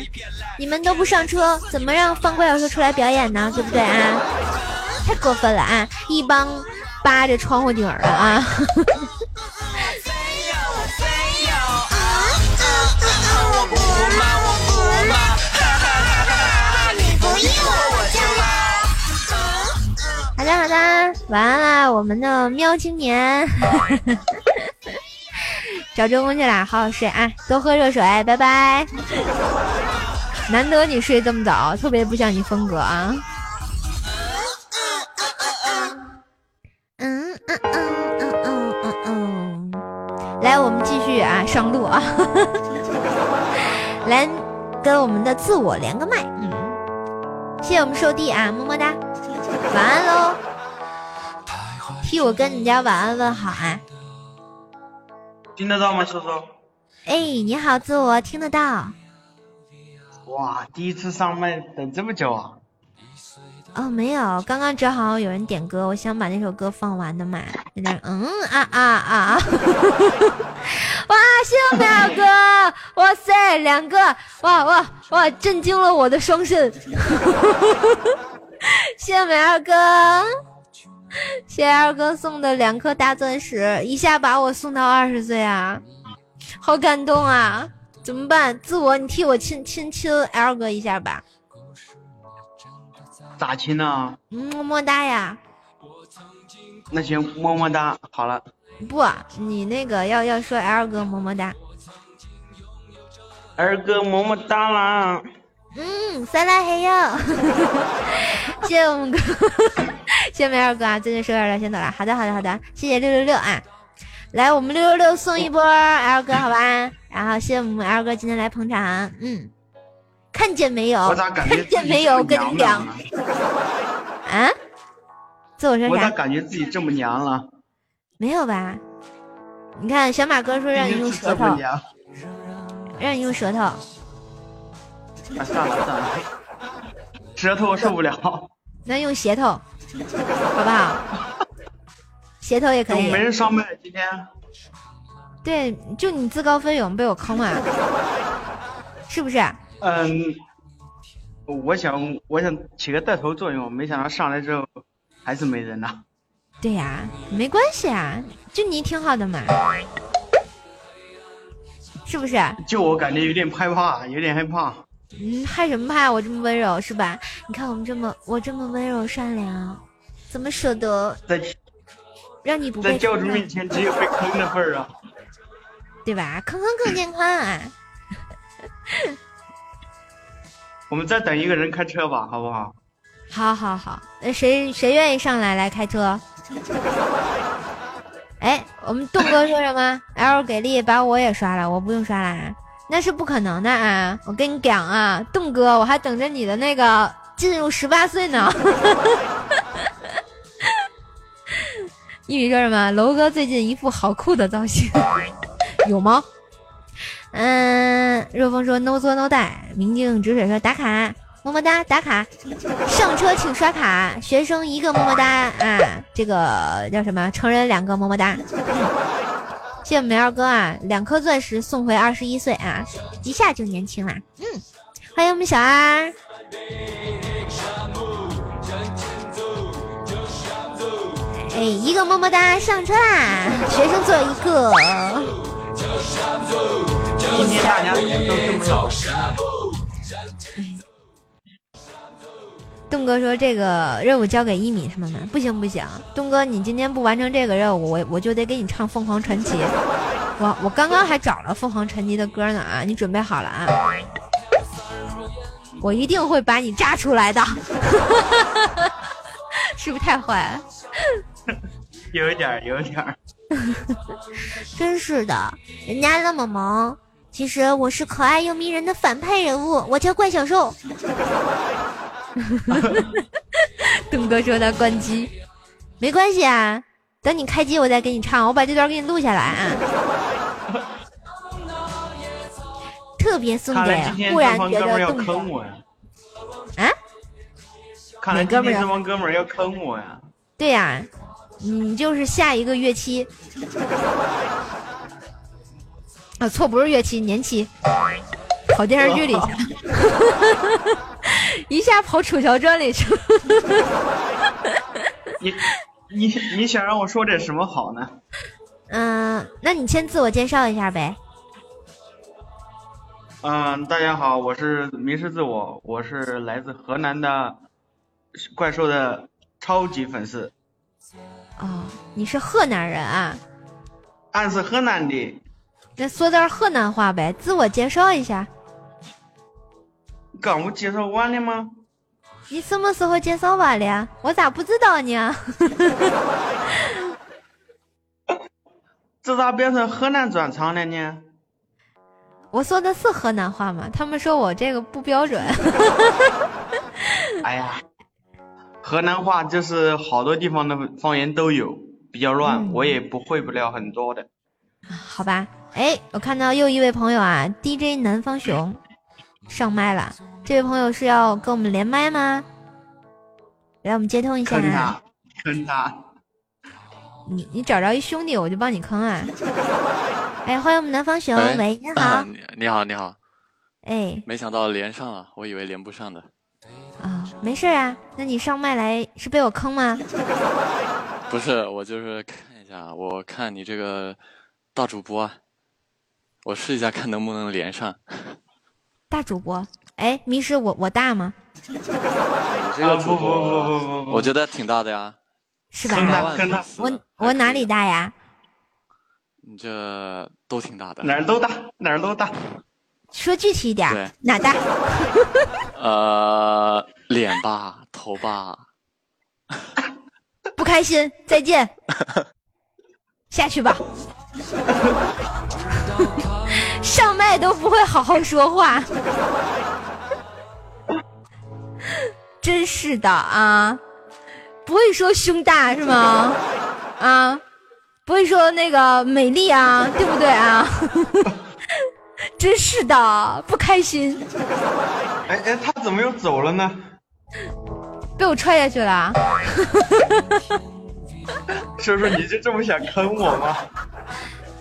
你们都不上车，怎么让放怪小兽出来表演呢？对不对啊？太过分了啊！一帮扒着窗户顶儿的啊！的好的，晚安啦，我们的喵青年，找周公去啦，好好睡啊，多喝热水，拜拜。难得你睡这么早，特别不像你风格啊。嗯嗯嗯嗯嗯嗯嗯，来，我们继续啊，上路啊，来跟我们的自我连个麦，嗯，谢谢我们寿弟啊，么么哒。晚安喽，替我跟你家晚安问好啊！听得到吗，叔叔？哎，你好，自我听得到。哇，第一次上麦等这么久啊！哦，没有，刚刚正好有人点歌，我想把那首歌放完的嘛。在那，嗯啊啊啊！哇，谢谢表哥！哇塞，两个！哇哇哇，震惊了我的双肾！谢谢美二哥，谢谢二哥送的两颗大钻石，一下把我送到二十岁啊，好感动啊！怎么办？自我，你替我亲亲亲 L 哥一下吧。咋亲呢？么么哒呀。那行，么么哒。好了。不，你那个要要说 L 哥么么哒。二哥么么哒啦。嗯，酸辣黑哟，谢谢我们哥，谢谢梅二哥啊，最近收点了，先走了。好的，好的，好的，谢谢六六六啊，来，我们六六六送一波 L 哥，好吧？然后谢谢我们 L 哥今天来捧场，嗯，看见没有？看见没有？跟你讲啊，自我说啥？我咋感觉自己这么娘了？没有吧？你看小马哥说让你用舌头，让你用舌头。啊，算了算了，舌头我受不了。那用鞋头，好不好？鞋头也可以。没人上麦今天。对，就你自告奋勇被我坑了，是不是？嗯，我想我想起个带头作用，没想到上来之后还是没人呐。对呀，没关系啊，就你挺好的嘛。是不是？就我感觉有点害怕，有点害怕。嗯，害什么怕？我这么温柔是吧？你看我们这么，我这么温柔善良，怎么舍得在让你不在教主面前只有被坑的份儿啊？对吧？坑坑更健康啊！我们再等一个人开车吧，好不好？好好好，那谁谁愿意上来来开车？哎，我们栋哥说什么？L 给力，把我也刷了，我不用刷了。那是不可能的啊！我跟你讲啊，栋哥，我还等着你的那个进入十八岁呢。一米说什么？楼哥最近一副好酷的造型，有吗？嗯，若风说 no 作 no 带，明镜止水说打卡，么么哒打卡，上车请刷卡，学生一个么么哒啊，这个叫什么？成人两个么么哒。谢谢梅二哥啊，两颗钻石送回二十一岁啊，一下就年轻了。嗯，欢迎我们小二。哎，一个么么哒上车啦！学生座一个。今天大家怎么都这么早？东哥说：“这个任务交给一米他们们，不行不行，东哥你今天不完成这个任务，我我就得给你唱《凤凰传奇》。我我刚刚还找了《凤凰传奇》的歌呢啊，你准备好了啊？我一定会把你炸出来的，是不是太坏了？有一点儿，有一点儿。真是的，人家那么萌，其实我是可爱又迷人的反派人物，我叫怪小兽。” 东哥说他关机，没关系啊，等你开机我再给你唱，我把这段给你录下来啊。特别送给忽然觉得坑我呀。啊？看来今天这帮哥们儿要坑我呀。对呀，你就是下一个月期。啊，错，不是月期，年期。跑电视剧里去了，一下跑《楚乔传》里去了。你你你想让我说点什么好呢？嗯，那你先自我介绍一下呗。嗯，大家好，我是迷失自我，我是来自河南的怪兽的超级粉丝。哦，你是河南人啊？俺是河南的。那说点河南话呗，自我介绍一下。刚不介绍完了吗？你什么时候介绍完的？我咋不知道呢？这咋变成河南专场了呢？我说的是河南话吗？他们说我这个不标准。哎呀，河南话就是好多地方的方言都有，比较乱，我也不会不了很多的。好吧，哎，我看到又一位朋友啊，DJ 南方熊。上麦了，这位朋友是要跟我们连麦吗？来，我们接通一下。坑他，坑他！你你找着一兄弟，我就帮你坑啊！哎，欢迎我们南方熊，喂，你好，你好，你好。哎，没想到连上了，我以为连不上的。啊，没事啊，那你上麦来是被我坑吗？不是，我就是看一下，我看你这个大主播，我试一下看能不能连上。大主播，哎，迷失我我大吗？你这个主播，我觉得挺大的呀。是吧？我我哪里大呀？你这都挺大的。哪儿都大，哪儿都大。说具体一点，哪大？呃，脸吧，头吧。不开心，再见。下去吧。上麦都不会好好说话，真是的啊！不会说胸大是吗？啊，不会说那个美丽啊，对不对啊？真是的，不开心。哎哎，他怎么又走了呢？被我踹下去了。叔叔，你就这么想坑我吗？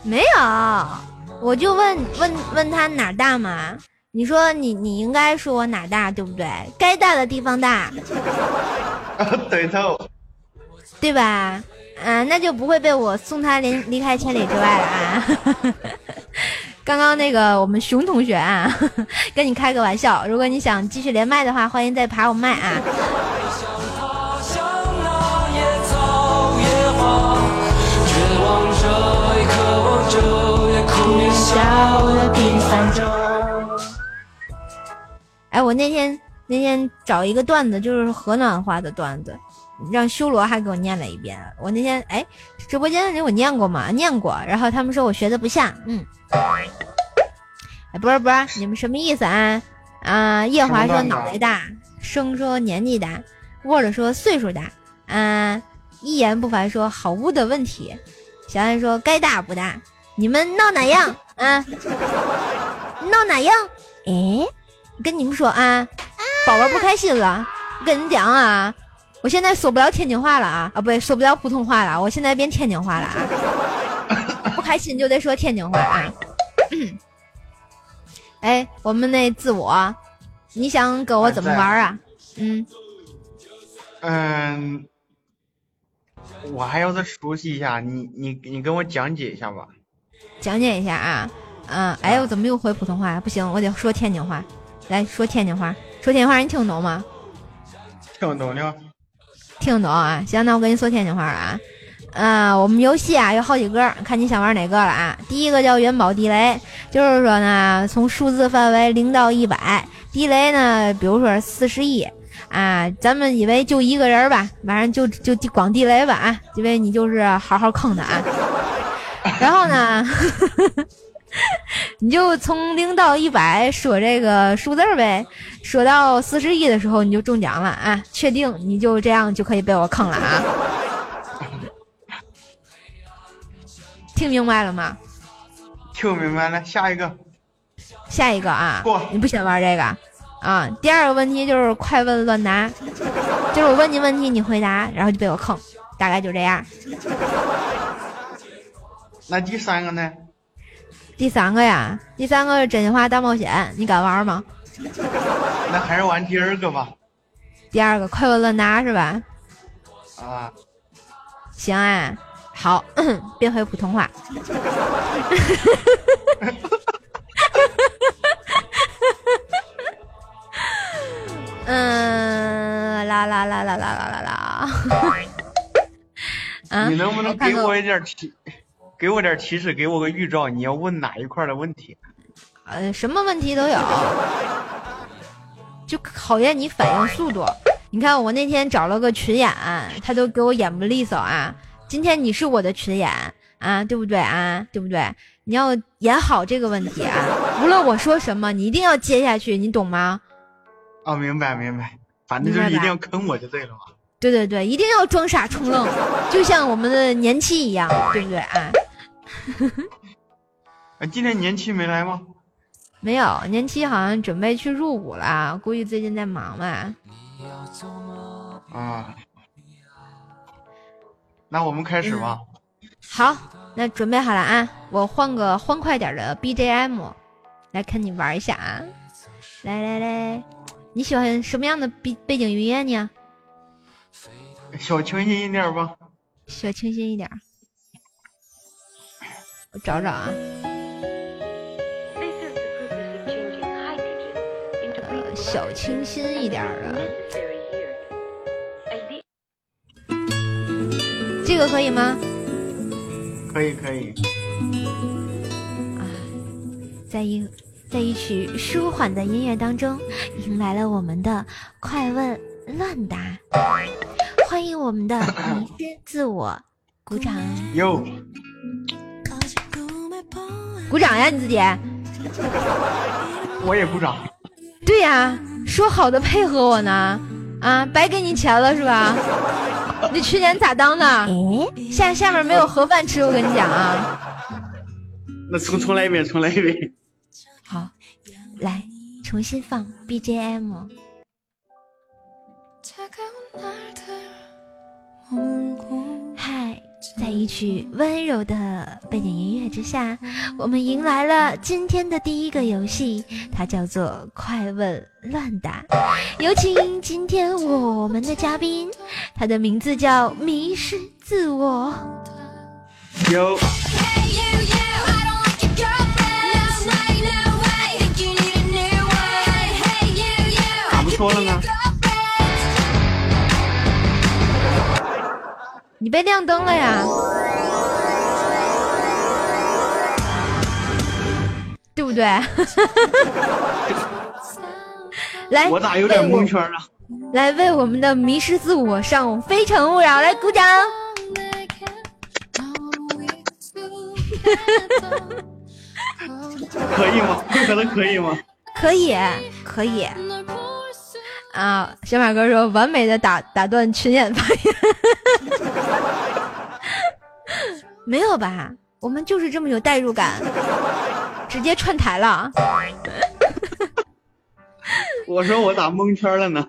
没有。我就问问问他哪大嘛？你说你你应该说我哪大对不对？该大的地方大，对头，对吧？嗯，那就不会被我送他离离开千里之外了啊！刚刚那个我们熊同学啊，跟你开个玩笑，如果你想继续连麦的话，欢迎再爬我麦啊！微笑的平凡中哎，我那天那天找一个段子，就是河南话的段子，让修罗还给我念了一遍。我那天哎，直播间里我念过吗？念过。然后他们说我学的不像，嗯。哎，不是不是，你们什么意思啊？啊，夜华说脑袋大，生说年纪大，沃了说岁数大，啊，一言不发说好污的问题，小安说该大不大？你们闹哪样啊？闹哪样？哎。跟你们说啊，宝宝不开心了。我跟你讲啊，我现在说不了天津话了啊啊，不对，说不了普通话了，我现在变天津话了啊。不开心就得说天津话啊。哎，我们那自我，你想跟我怎么玩啊？嗯嗯，我还要再熟悉一下，你你你跟我讲解一下吧。讲解一下啊，嗯，哎，我怎么又回普通话？不行，我得说天津话。来说天津话，说天津话，你听懂吗？听懂了。听得懂啊？行，那我跟你说天津话了啊。嗯，我们游戏啊有好几个，看你想玩哪个了啊？第一个叫元宝地雷，就是说呢，从数字范围零到一百，地雷呢，比如说四十一啊，咱们以为就一个人吧，反正就就光地雷吧啊，因为你就是好好坑他啊。然后呢，你就从零到一百说这个数字呗，说到四十一的时候你就中奖了啊，确定你就这样就可以被我坑了啊。听明白了吗？听明白了，下一个，下一个啊，过你不先玩这个啊？第二个问题就是快问乱答，就是我问你问题，你回答，然后就被我坑，大概就这样。那第三个呢？第三个呀，第三个是真心话大冒险，你敢玩吗？那还是玩第二个吧。第二个快问乱答是吧？啊，行啊。好，变回普通话。嗯，啦啦啦啦啦啦啦啦。你能不能给我一点提，给我点提示，给我个预兆？你要问哪一块的问题？呃，什么问题都有，就考验你反应速度。你看我那天找了个群演，他都给我演不利索啊。今天你是我的群演啊，对不对啊？对不对？你要演好这个问题啊！无论我说什么，你一定要接下去，你懂吗？哦，明白明白，反正就是一定要坑我就对了嘛。对对对，一定要装傻充愣，就像我们的年期一样，对不对啊？啊，今天年期没来吗？没有，年期好像准备去入伍了，估计最近在忙吧。啊。那我们开始吧。好，那准备好了啊！我换个欢快点的 BGM 来看你玩一下啊！来来来，你喜欢什么样的背背景音乐呢？小清新一点吧。小清新一点，我找找啊。小清新一点的。这个可以吗？可以可以。啊，在一在一曲舒缓的音乐当中，迎来了我们的快问乱答，欢迎我们的迷失自我，鼓掌。哟，鼓掌呀，你自己。我也鼓掌。对呀，说好的配合我呢，啊，白给你钱了是吧？你去年咋当的？下下面没有盒饭吃，我跟你讲啊。那重重来一遍，重来一遍。好，来重新放 BGM。在一曲温柔的背景音乐之下，我们迎来了今天的第一个游戏，它叫做快问乱答。有请今天我们的嘉宾，他的名字叫迷失自我。有。咋不说了呢？你被亮灯了呀？对不对？来，我咋有点蒙圈了？来为我们的迷失自我上非诚勿扰来鼓掌。可以吗？可能可以吗？可以，可以。啊，小马哥说完美的打打断群演发言，没有吧？我们就是这么有代入感，直接串台了。我说我咋蒙圈了呢？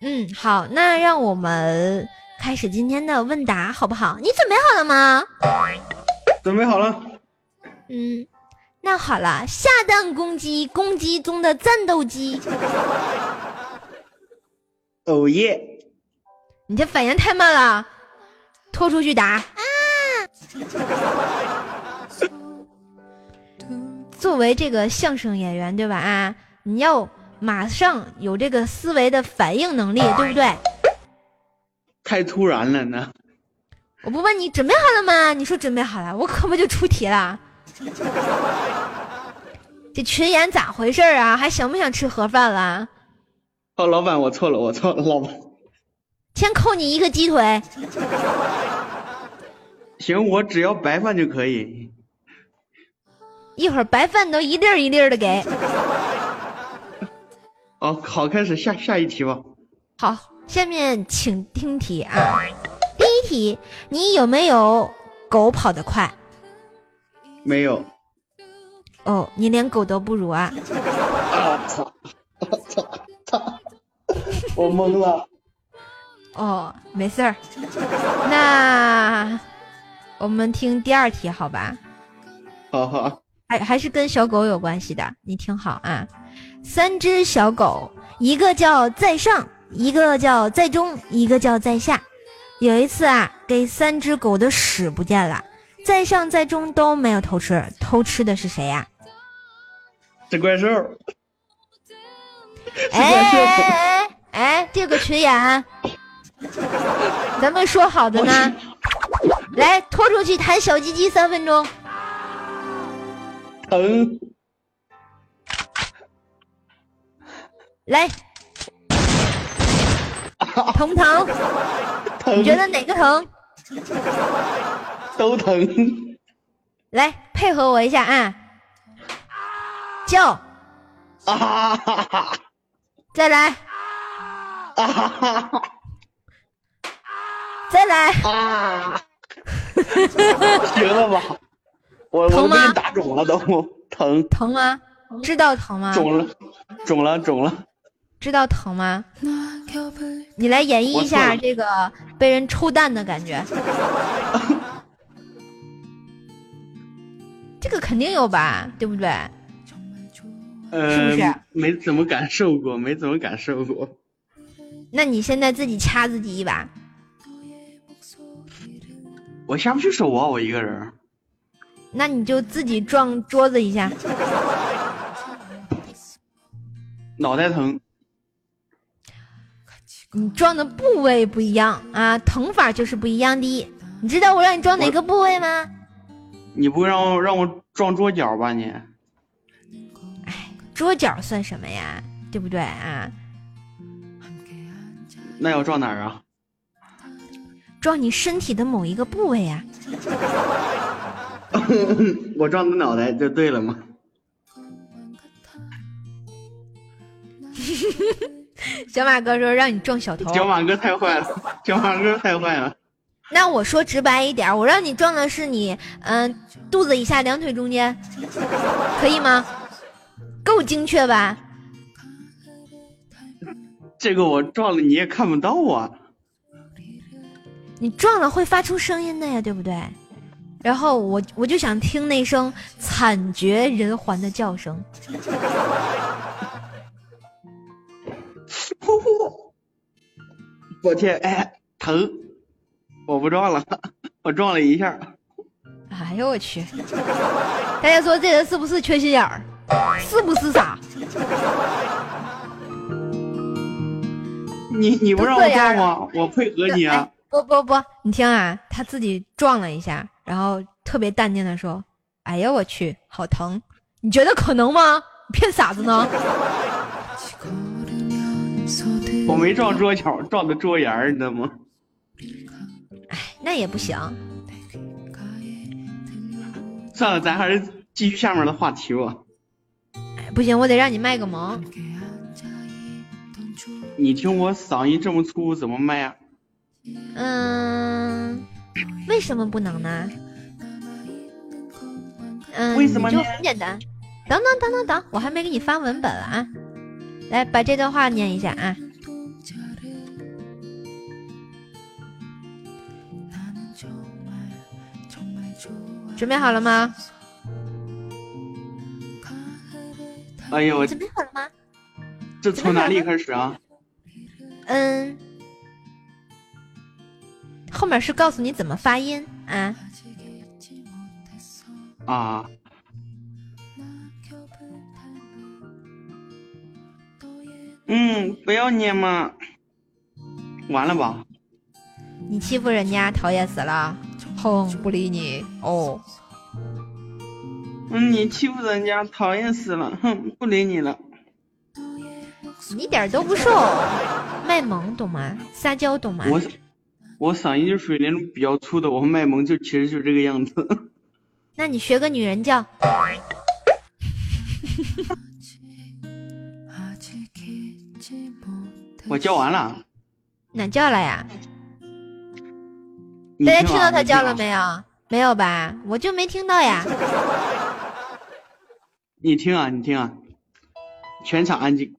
嗯，好，那让我们开始今天的问答，好不好？你准备好了吗？准备好了。嗯，那好了，下蛋公鸡，公鸡中的战斗机。哦耶！你这反应太慢了，拖出去打。作为这个相声演员，对吧？啊，你要马上有这个思维的反应能力，对不对？太突然了呢。我不问你准备好了吗？你说准备好了，我可不就出题了。这群演咋回事啊？还想不想吃盒饭了？哦，老板，我错了，我错了，老板。先扣你一个鸡腿。行，我只要白饭就可以。一会儿白饭都一粒儿一粒儿的给。哦，好，开始下下一题吧。好，下面请听题啊。第一题，你有没有狗跑得快？没有。哦，你连狗都不如啊！啊操！我操操！我懵了。哦，没事儿。那我们听第二题，好吧？好好。还还是跟小狗有关系的，你听好啊。三只小狗，一个叫在上，一个叫在中，一个叫在下。有一次啊，给三只狗的屎不见了，在上在中都没有偷吃，偷吃的是谁呀？是怪兽。哎哎哎！这个群演，咱们说好的呢，来拖出去弹小鸡鸡三分钟。疼。来，疼不疼？疼你觉得哪个疼？都疼。来，配合我一下啊！叫。啊哈哈哈！再来。啊哈哈！再来。啊！行了吧？我我给你打肿了都疼。疼吗？知道疼吗？肿了，肿了，肿了。知道疼吗？你来演绎一下这个被人抽蛋的感觉。这个肯定有吧，对不对？呃，是不是？没怎么感受过，没怎么感受过。那你现在自己掐自己一把。我下不去手啊，我一个人。那你就自己撞桌子一下。脑袋疼。你撞的部位不一样啊，疼法就是不一样的。你知道我让你撞哪个部位吗？你不会让我让我撞桌角吧你？哎，桌角算什么呀？对不对啊？那要撞哪儿啊？撞你身体的某一个部位啊。我撞你脑袋就对了吗？小马哥说让你撞小头。小马哥太坏了，小马哥太坏了。那我说直白一点，我让你撞的是你，嗯，肚子以下两腿中间，可以吗？够精确吧？这个我撞了你也看不到啊。你撞了会发出声音的呀，对不对？然后我我就想听那声惨绝人寰的叫声。呼呼！我天，哎，疼！我不撞了，我撞了一下。哎呦我去！大家说这人是不是缺心眼儿？是不是傻？你你不让我撞吗？我配合你啊！不不不，你听啊，他自己撞了一下，然后特别淡定的说：“哎呀我去，好疼！你觉得可能吗？骗傻子呢？”我没撞桌角，撞的桌沿儿，你知道吗？哎，那也不行。算了，咱还是继续下面的话题吧。哎，不行，我得让你卖个萌。你听我嗓音这么粗，怎么卖啊？嗯，为什么不能呢？嗯，为什么就很简单。等等等等等，我还没给你发文本啊！来，把这段话念一下啊。准备好了吗？哎呦，我准备好了吗？这从哪里开始啊？嗯，后面是告诉你怎么发音啊。啊，嗯，不要念嘛，完了吧？你欺负人家，讨厌死了！哼，不理你哦。嗯，你欺负人家，讨厌死了！哼，不理你了。你一点都不瘦，卖萌懂吗？撒娇懂吗？我我嗓音就属于那种比较粗的，我卖萌就其实就这个样子。那你学个女人叫。我叫完了。哪叫了呀？大家听到他叫了没有？没有吧？我就没听到呀。你听啊，你听啊，全场安静。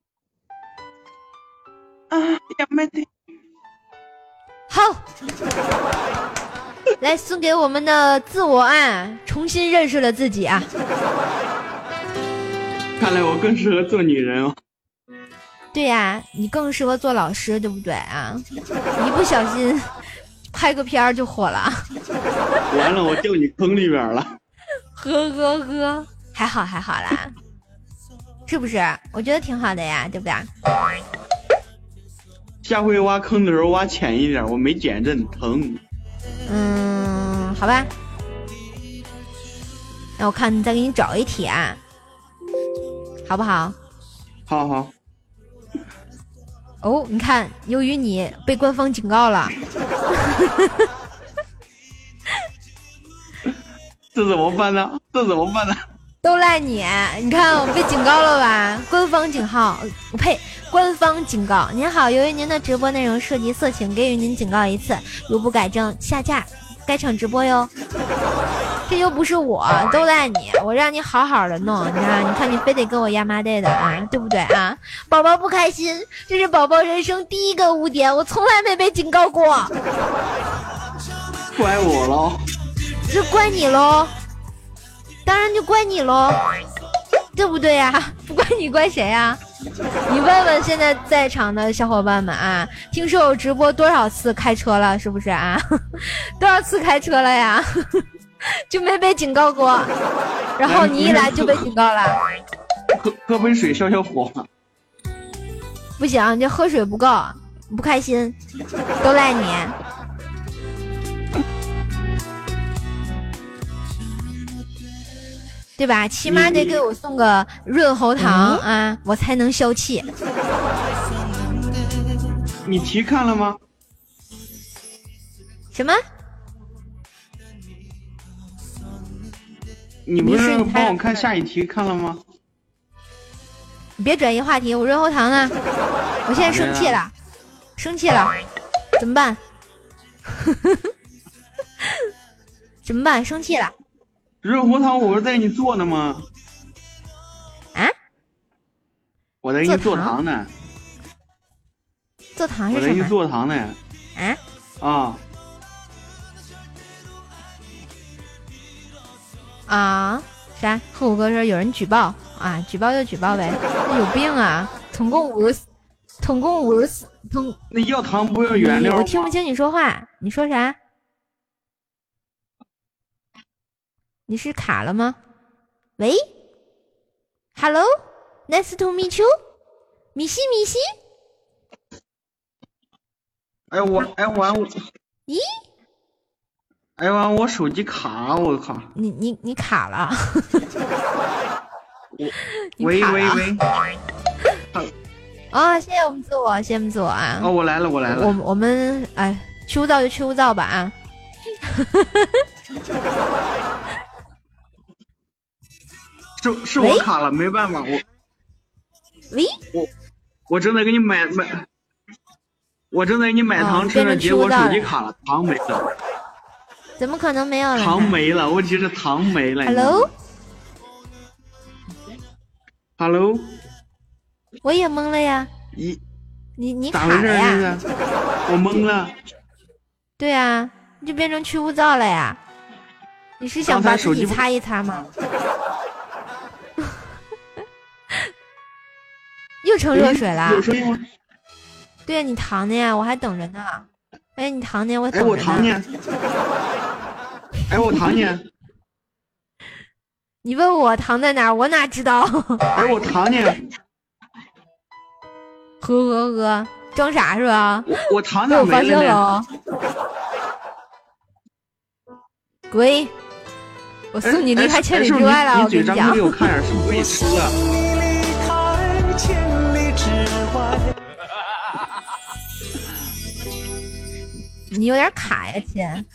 啊，呀没得。好，来送给我们的自我爱，重新认识了自己啊。看来我更适合做女人哦。对呀，你更适合做老师，对不对啊？一不小心拍个片儿就火了。完了，我掉你坑里边了。呵呵呵，还好还好啦，是不是？我觉得挺好的呀，对不对？下回挖坑的时候挖浅一点，我没减震，疼。嗯，好吧。那我看再给你找一题啊，好不好？好好。哦，你看，由于你被官方警告了，这怎么办呢？这怎么办呢？都赖你！你看我被警告了吧？官方警号，我呸！官方警告。您好，由于您的直播内容涉及色情，给予您警告一次，如不改正，下架该场直播哟。这又不是我，都赖你！我让你好好的弄，你看，你看你非得跟我压麻袋的啊，对不对啊？宝宝不开心，这是宝宝人生第一个污点，我从来没被警告过。怪我喽？这怪你喽？当然就怪你喽，对不对呀？不怪你怪谁呀？你问问现在在场的小伙伴们啊，听说我直播多少次开车了，是不是啊？多少次开车了呀？就没被警告过，然后你一来就被警告了。喝喝杯水消消火。不行，这喝水不够，不开心，都赖你。对吧？起码得给我送个润喉糖啊，我才能消气。你题看了吗？什么？你不是帮我看下一题看了吗？你别转移话题，我润喉糖呢？我现在生气了，生气了，怎么办？怎么办？生气了。润喉糖，我不是在给你做呢吗？啊？我在给你做糖呢。做糖是什么？我在给你做糖呢。啊？啊。啊？啥？和我哥说有人举报啊！举报就举报呗，有病啊！总共五十，总共五十四，总那要糖不要原料？我听不清你说话，你说啥？你是卡了吗？喂，Hello，Nice to meet you，米西米西。哎我哎完我。咦？哎我我手机卡，我靠！你你 你卡了。喂喂喂。啊！谢谢我们自我，谢谢我们自我啊！哦，我来了，我来了。我我们哎，去污皂就去污皂吧啊！是是我卡了，没办法，我。喂。我我正在给你买买，我正在给你买糖吃呢，结果手机卡了，糖没了。怎么可能没有了？糖没了，问题是糖没了。Hello。Hello。我也懵了呀。你你你咋回事呀？我懵了。对啊，你就变成去污皂了呀？你是想把自己擦一擦吗？又成热水了。有声音吗？对呀，你躺的呀，我还等着呢。哎，你糖呢？我哎，我躺呢？哎，我躺呢？你问我躺在哪？我哪知道？哎，我躺呢？呵呵呵，装傻是吧？我我糖咋没了呢？滚！我送你离开千里之外了，我跟你讲。给我看点，是不是可以吃啊？你有点卡呀，亲。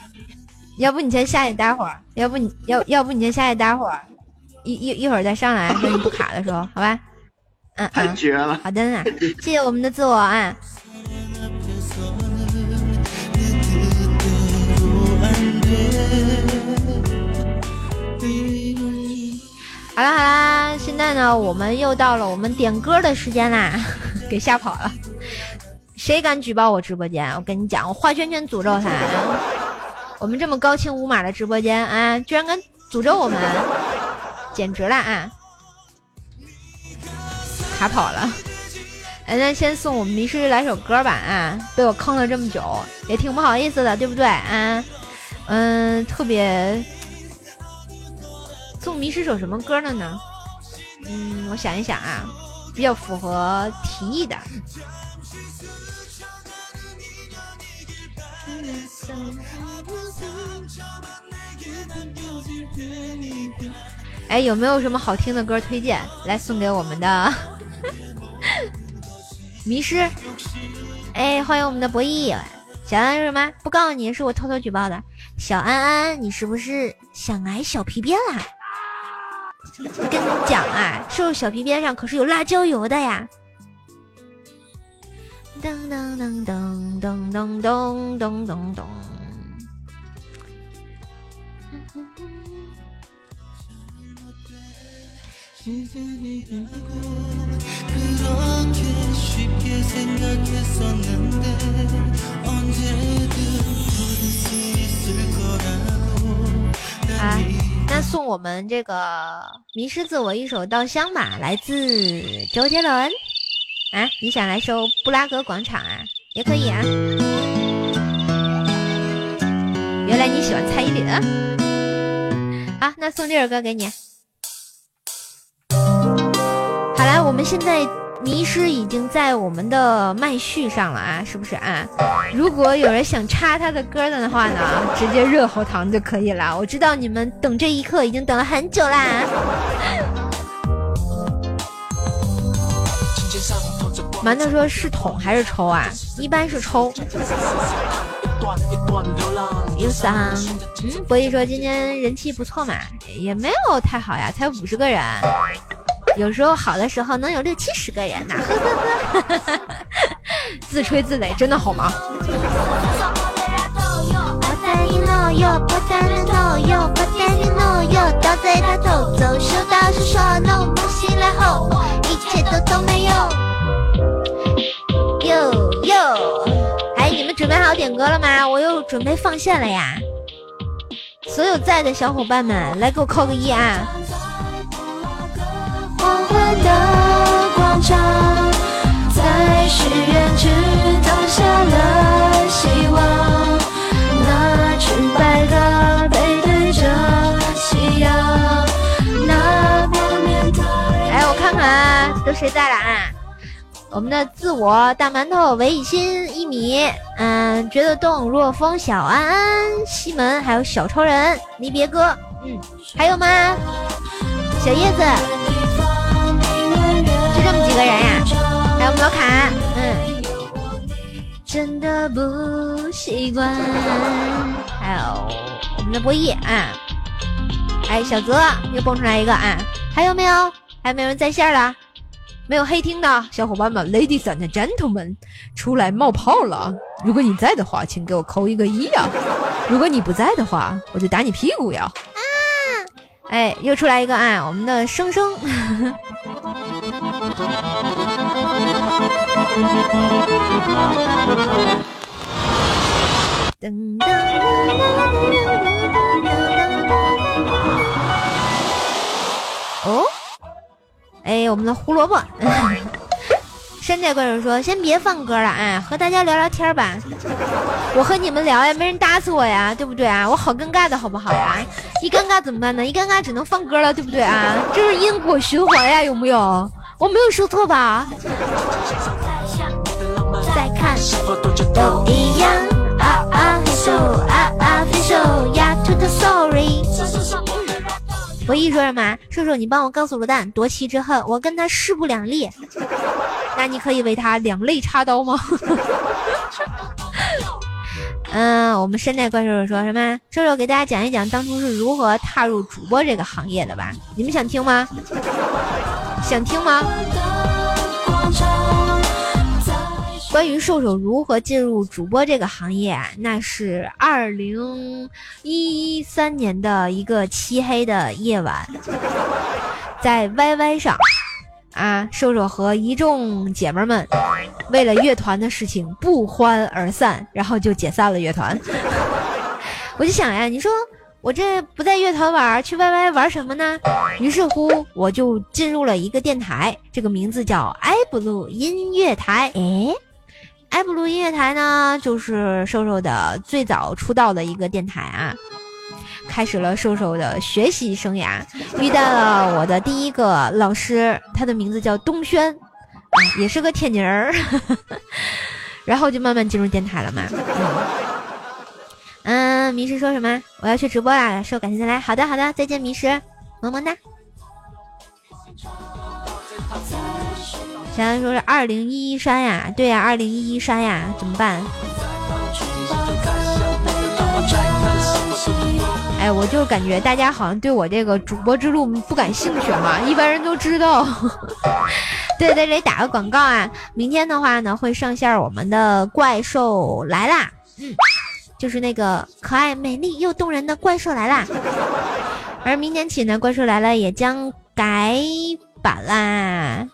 要不你先下去待会儿，要不你要要不你先下去待会儿，一一一会儿再上来，等你不卡的时候，好吧？嗯，太绝了。好的呢，谢谢我们的自我啊。好啦好啦，现在呢，我们又到了我们点歌的时间啦，给吓跑了。谁敢举报我直播间？我跟你讲，我画圈圈诅咒他。我们这么高清无码的直播间啊，居然敢诅咒我们，简直了啊！卡跑了。哎，那先送我们迷失来首歌吧啊！被我坑了这么久，也挺不好意思的，对不对啊？嗯，特别。送迷失首什么歌呢呢？嗯，我想一想啊，比较符合提议的。哎，有没有什么好听的歌推荐来送给我们的 迷失？哎，欢迎我们的博弈小安是什么？不告诉你是我偷偷举报的。小安安，你是不是想挨小皮鞭啦？跟你讲啊，瘦小皮鞭上可是有辣椒油的呀！噔噔噔噔噔噔噔噔噔噔。啊。那送我们这个迷失自我一首《稻香》吧，来自周杰伦。啊，你想来首《布拉格广场》啊？也可以啊。原来你喜欢蔡依林啊？那送这首歌给你。好来，我们现在。迷失已经在我们的麦序上了啊，是不是啊？如果有人想插他的歌的话呢，直接热喉糖就可以了。我知道你们等这一刻已经等了很久啦。馒头说是捅还是抽啊？一般是抽。有桑，嗯，博弈说今天人气不错嘛，也没有太好呀，才五十个人。有时候好的时候能有六七十个人呢，自吹自擂真的好吗？哟哟，哎，你们准备好点歌了吗？我又准备放线了呀！所有在的小伙伴们，来给我扣个一啊！黄昏的广场，在许愿池投下了希望。那纯白的背对着夕阳，那破面台。哎，我看看啊，都谁在了啊？我们的自我大馒头韦以心一米，嗯，觉得动若风小安安西门，还有小超人离别哥，嗯，还有吗？小叶子。就这么几个人呀？还有我们老卡，嗯，真的不习惯。还有我们的博弈啊，哎，小泽又蹦出来一个啊，还有没有？还有没有人在线了？没有黑听的小伙伴们，Ladies and Gentlemen，出来冒泡了。如果你在的话，请给我扣一个一呀。如果你不在的话，我就打你屁股呀。啊！哎，又出来一个啊，我们的生生。噔噔哦，哎，我们的胡萝卜，山寨怪兽说：“先别放歌了，哎，和大家聊聊天吧。我和你们聊呀，没人搭理我呀，对不对啊？我好尴尬的好不好呀？一尴尬怎么办呢？一尴尬只能放歌了，对不对啊？这是因果循环呀，有没有？我没有说错吧？再看都一样啊啊，分手啊啊，分手呀，to the sorry。唯一说什么？瘦瘦，你帮我告诉卤蛋夺妻之恨，我跟他势不两立。那你可以为他两肋插刀吗？嗯，我们山寨怪兽兽说什么？瘦瘦给大家讲一讲当初是如何踏入主播这个行业的吧？你们想听吗？想听吗？关于瘦瘦如何进入主播这个行业，那是二零一三年的一个漆黑的夜晚，在 YY 上，啊，瘦瘦和一众姐妹们为了乐团的事情不欢而散，然后就解散了乐团。我就想呀，你说我这不在乐团玩，去 YY 玩什么呢？于是乎，我就进入了一个电台，这个名字叫爱布鲁音乐台。诶。爱布鲁音乐台呢，就是瘦瘦的最早出道的一个电台啊，开始了瘦瘦的学习生涯，遇到了我的第一个老师，他的名字叫东轩，也是个天津人，然后就慢慢进入电台了嘛。嗯，迷失说什么？我要去直播啦，瘦感谢再来。好的好的，再见迷失，么么哒。小安说是二零一一删呀，对呀，二零一一删呀，怎么办？哎，我就感觉大家好像对我这个主播之路不感兴趣哈，一般人都知道。对，对对打个广告啊，明天的话呢会上线我们的怪兽来啦，嗯，就是那个可爱、美丽又动人的怪兽来啦。而明天起呢，怪兽来了也将改版啦。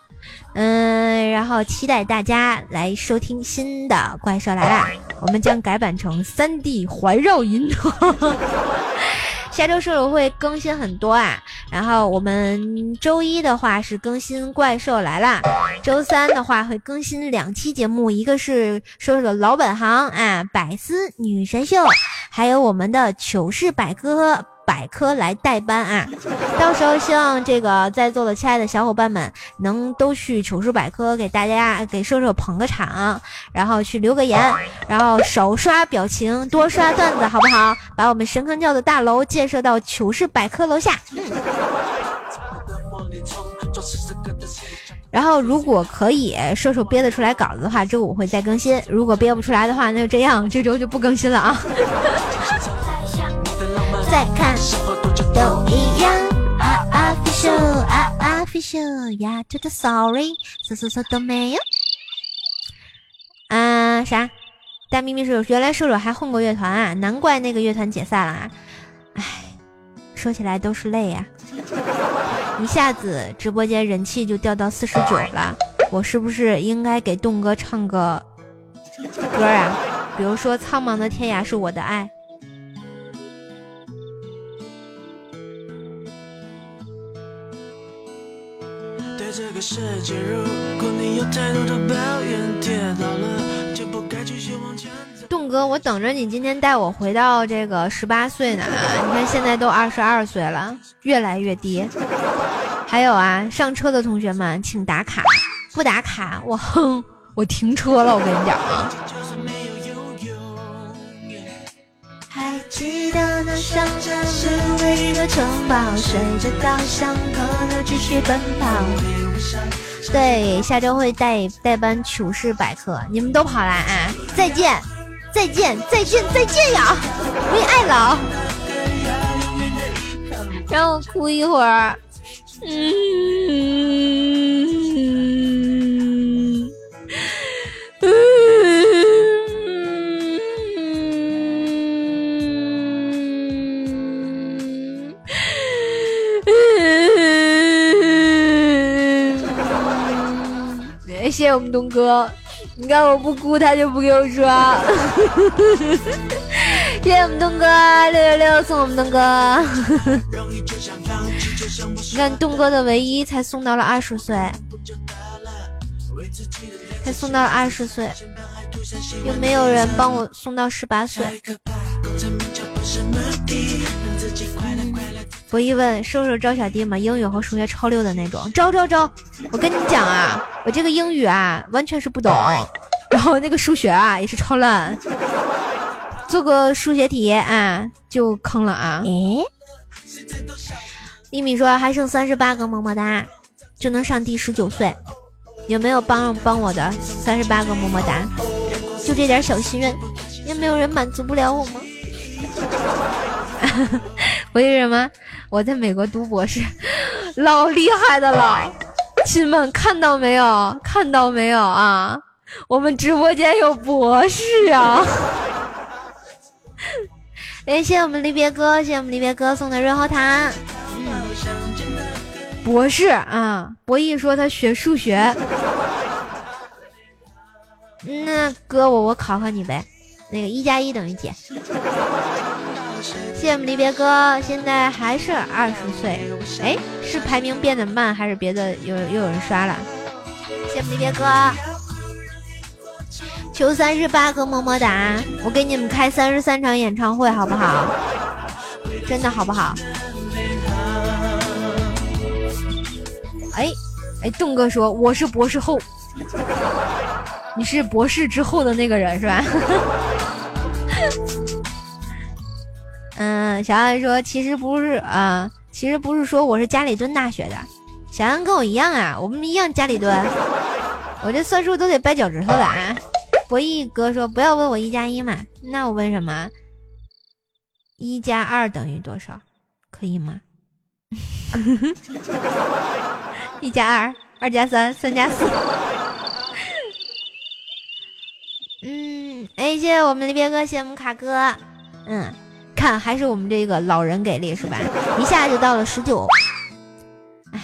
嗯，然后期待大家来收听新的《怪兽来了》，我们将改版成三 D 环绕音。下周射手会更新很多啊，然后我们周一的话是更新《怪兽来了》，周三的话会更新两期节目，一个是说说老本行啊，百思女神秀，还有我们的糗事百科。百科来代班啊！到时候希望这个在座的亲爱的小伙伴们能都去糗事百科给大家给瘦瘦捧个场，然后去留个言，然后少刷表情，多刷段子，好不好？把我们神坑教的大楼建设到糗事百科楼下。然后如果可以，瘦瘦憋得出来稿子的话，周五会再更新；如果憋不出来的话，那就这样，这周就不更新了啊。再看都一样啊啊，official 啊啊，official 呀，to the sorry，说说说都没有。啊啥？大咪咪说，原来瘦瘦还混过乐团啊，难怪那个乐团解散了。啊。唉，说起来都是泪呀。一下子直播间人气就掉到四十九了，我是不是应该给栋哥唱个歌啊？比如说《苍茫的天涯是我的爱》。栋哥，我等着你今天带我回到这个十八岁呢。你看现在都二十二岁了，越来越低。还有啊，上车的同学们请打卡，不打卡我哼，我停车了。我跟你讲啊。记得那上城市唯一的城堡，随着稻香河流继续奔跑。对，下周会带带班糗事百科，你们都跑来啊！再见，再见，再见，再见呀！为爱老，让我哭一会儿。嗯。谢谢谢我们东哥，你看我不哭，他就不给我刷。谢谢我们东哥六六六送我们东哥。你看东哥的唯一才送到了二十岁。才送到了二十岁，有没有人帮我送到十八岁？博弈问：瘦瘦招小弟吗？英语和数学超溜的那种，招招招！我跟你讲啊，我这个英语啊完全是不懂，然后那个数学啊也是超烂，做个数学题啊就坑了啊！诶，一米说还剩三十八个么么哒，就能上第十九岁，有没有帮帮我的三十八个么么哒？就这点小心愿，也没有人满足不了我吗？为什么？我在美国读博士，老厉害的了，亲们看到没有？看到没有啊？我们直播间有博士啊！感谢我们离别哥，谢谢我们离别哥送的润喉糖。博士啊，博弈说他学数学，那哥我我考考你呗，那个一加一等于几？谢谢我们离别哥，现在还是二十岁。哎，是排名变得慢，还是别的有又有人刷了？谢谢我们离别哥，求三十八个么么哒，我给你们开三十三场演唱会，好不好？真的好不好？哎哎，栋哥说我是博士后，你是博士之后的那个人是吧？嗯，小安说其实不是啊，其实不是说我是家里蹲大学的，小安跟我一样啊，我们一样家里蹲，我这算数都得掰脚趾头的啊。博弈哥说不要问我一加一嘛，那我问什么？一加二等于多少？可以吗？一加二，二加三，三加四。嗯，哎，谢谢我们的别哥，谢谢我们卡哥，嗯。看，还是我们这个老人给力是吧？一下就到了十九。哎，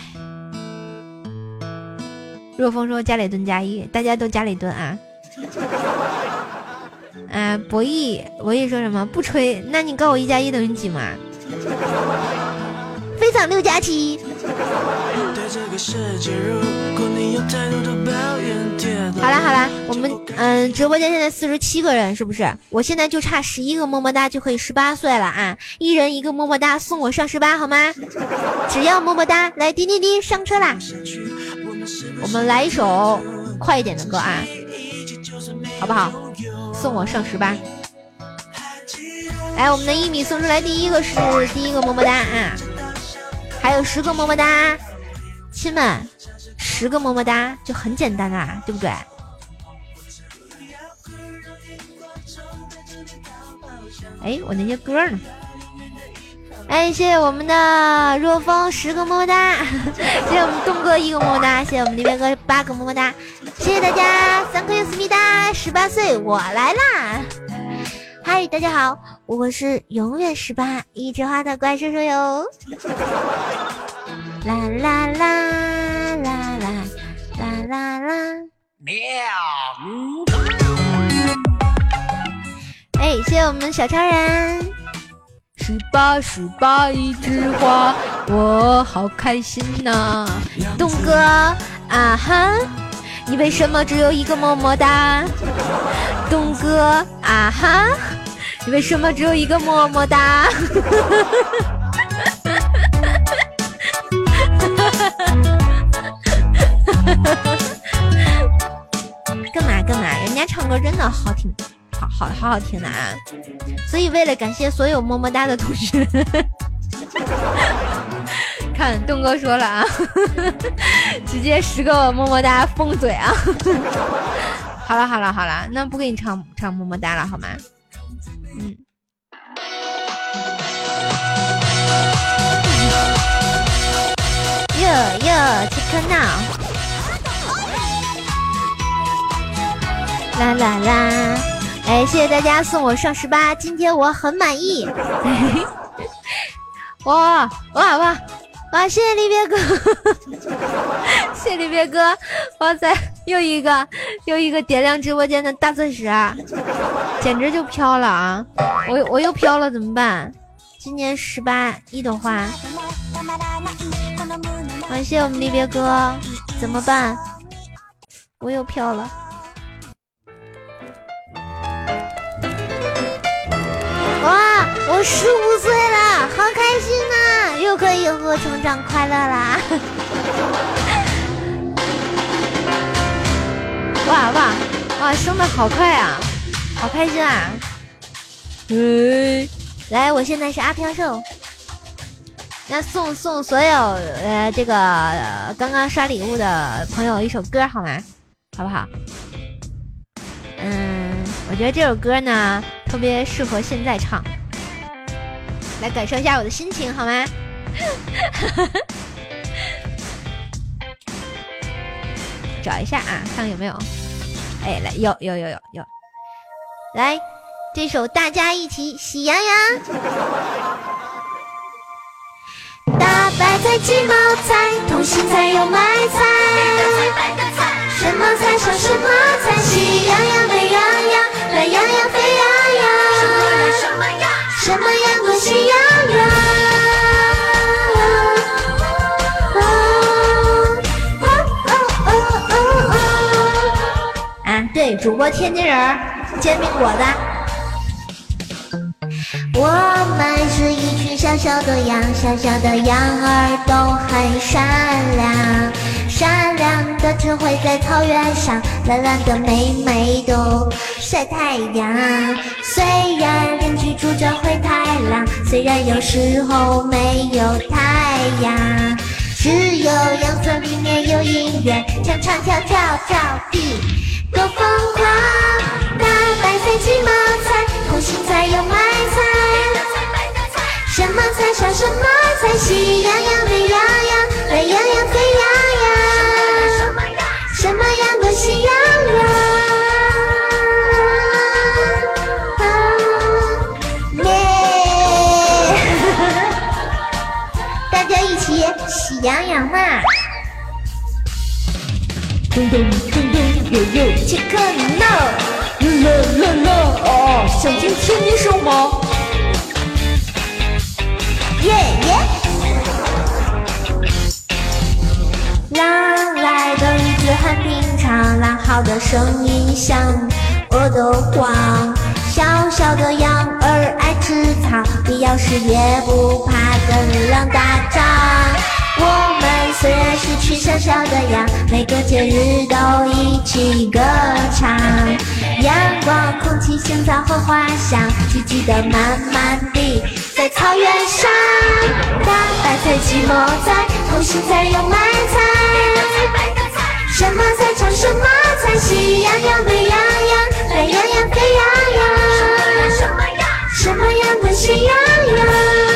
若风说家里蹲加一，大家都家里蹲啊。啊，博弈，博弈说什么？不吹，那你告我一加一等于几吗？非常六加七。好啦好啦，我们嗯，直播间现在四十七个人，是不是？我现在就差十一个么么哒就可以十八岁了啊！一人一个么么哒，送我上十八好吗？只要么么哒，来滴滴滴上车啦！我们来一首快一点的歌啊，好不好？送我上十八。来，我们的一米送出来第一个是第一个么么哒啊，还有十个么么哒。亲们，十个么么哒就很简单啦，对不对？哎，我那些歌呢？哎，谢谢我们的若风十个么么哒，谢谢我们东哥一个么么哒，谢谢我们那边哥八个么么哒，谢谢大家，三颗思密达，十八岁我来啦！嗨，大家好，我是永远十八一枝花的怪叔叔哟。啦啦啦啦啦啦啦啦！喵！哎，谢谢我们小超人。十八十八一枝花，我好开心呐！东哥，啊哈，你为什么只有一个么么哒？东哥，啊哈，你为什么只有一个么么哒？干嘛干嘛？人家唱歌真的好听，好好好好听的啊！所以为了感谢所有么么哒的同学，看东哥说了啊，直接十个么么哒封嘴啊！好了好了好了，那不给你唱唱么么哒了好吗？嗯。哟哟，切克闹！啦啦啦！哎，谢谢大家送我上十八，今天我很满意。哇哇哇哇！谢谢离别哥，谢谢离别哥！哇塞，又一个又一个点亮直播间的大钻石，简直就飘了啊！我我又飘了，怎么办？今年十八一朵花。感谢我们离别哥，怎么办？我又飘了。我十五岁了，好开心呐！又可以和我成长快乐啦！哇 哇哇，升的好快啊，好开心啊！嗯，来，我现在是阿飘兽。那送送所有呃这个呃刚刚刷礼物的朋友一首歌好吗？好不好？嗯，我觉得这首歌呢特别适合现在唱，来感受一下我的心情好吗？找一下啊，看看有没有。哎，来，有有有有有，来这首大家一起喜羊羊。大白菜、鸡毛菜、通心菜、油麦菜，什么菜上什么菜，喜羊羊、美羊羊、懒羊羊、沸羊羊，什么羊？什么羊多喜羊羊？啊，对，主播天津人儿，煎饼果子。我们是一群小小的羊，小小的羊儿都很善良，善良的只会在草原上懒懒的美美的晒太阳。虽然邻居住着灰太狼，虽然有时候没有太阳，只有羊村里面有音乐，唱唱跳跳跳的多疯狂。大白菜、鸡毛菜、空心菜、油麦菜。什么菜上什么菜，喜喜羊羊嘛！咚咚咚咚悠悠，切克闹，啦啦啦啊！想听天津声吗？耶耶！狼来的日子很平常，狼嚎的声音像饿得慌。小小的羊儿爱吃草，必要时也不怕跟狼打仗。我们虽然是群小小的羊，每个节日都一起歌唱。阳光、空气、香草和花香，聚集的满满的，在草原上。大白菜、鸡毛菜、空心菜、油麦菜，什么菜唱什么菜，喜羊羊、美羊羊、懒羊羊、沸羊羊，什么呀？什么样的喜羊羊？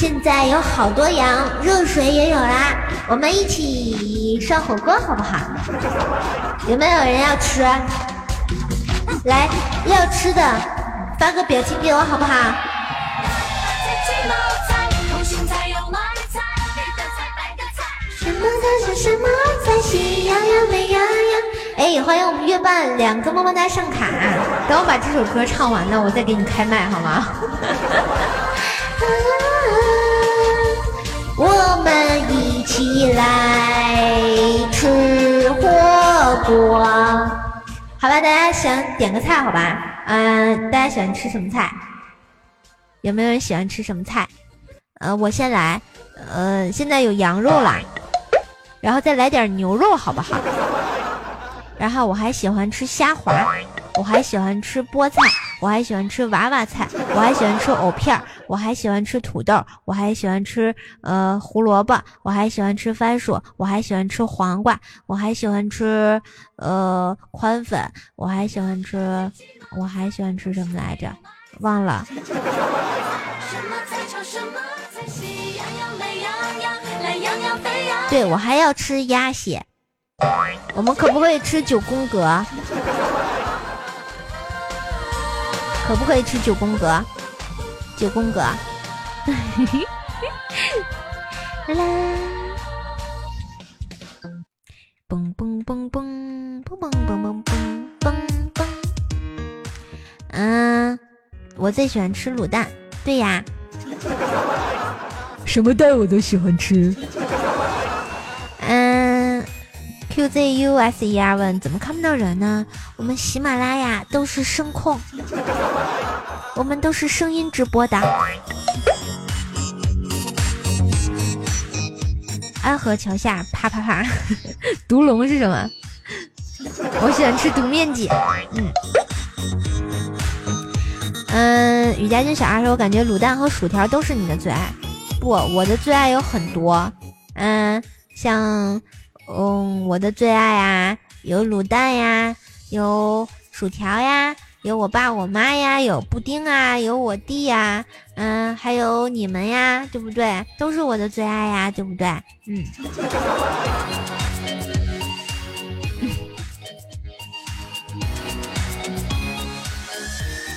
现在有好多羊，热水也有啦，我们一起涮火锅好不好？有没有人要吃？来，要吃的发个表情给我好不好？什么菜是什么菜？喜羊羊、美羊羊。哎，欢迎我们月半两个么么哒上卡。等我把这首歌唱完了，我再给你开麦好吗？我们一起来吃火锅，好吧？大家想点个菜，好吧？嗯、大家喜欢吃什么菜？有没有人喜欢吃什么菜？呃，我先来，呃，现在有羊肉啦，然后再来点牛肉，好不好？然后我还喜欢吃虾滑，我还喜欢吃菠菜，我还喜欢吃娃娃菜，我还喜欢吃藕片，我还喜欢吃土豆，我还喜欢吃呃胡萝卜，我还喜欢吃番薯，我还喜欢吃黄瓜，我还喜欢吃呃宽粉，我还喜欢吃，我还喜欢吃什么来着？忘了。对，我还要吃鸭血。我们可不可以吃九宫格？可不可以吃九宫格？九宫格。啦啦，嘣嘣嘣嘣嘣嘣嘣嘣嘣嘣。嗯，我最喜欢吃卤蛋。对呀，什么蛋我都喜欢吃。Qzuser 问怎么看不到人呢？我们喜马拉雅都是声控，我们都是声音直播的。安河桥下啪啪啪，毒龙是什么？我喜欢吃毒面筋。嗯嗯，雨佳君小二说，我感觉卤蛋和薯条都是你的最爱。不，我的最爱有很多。嗯，像嗯我的最爱啊，有卤蛋呀，有薯条呀，有我爸我妈呀，有布丁啊，有我弟呀，嗯，还有你们呀，对不对？都是我的最爱呀，对不对？嗯。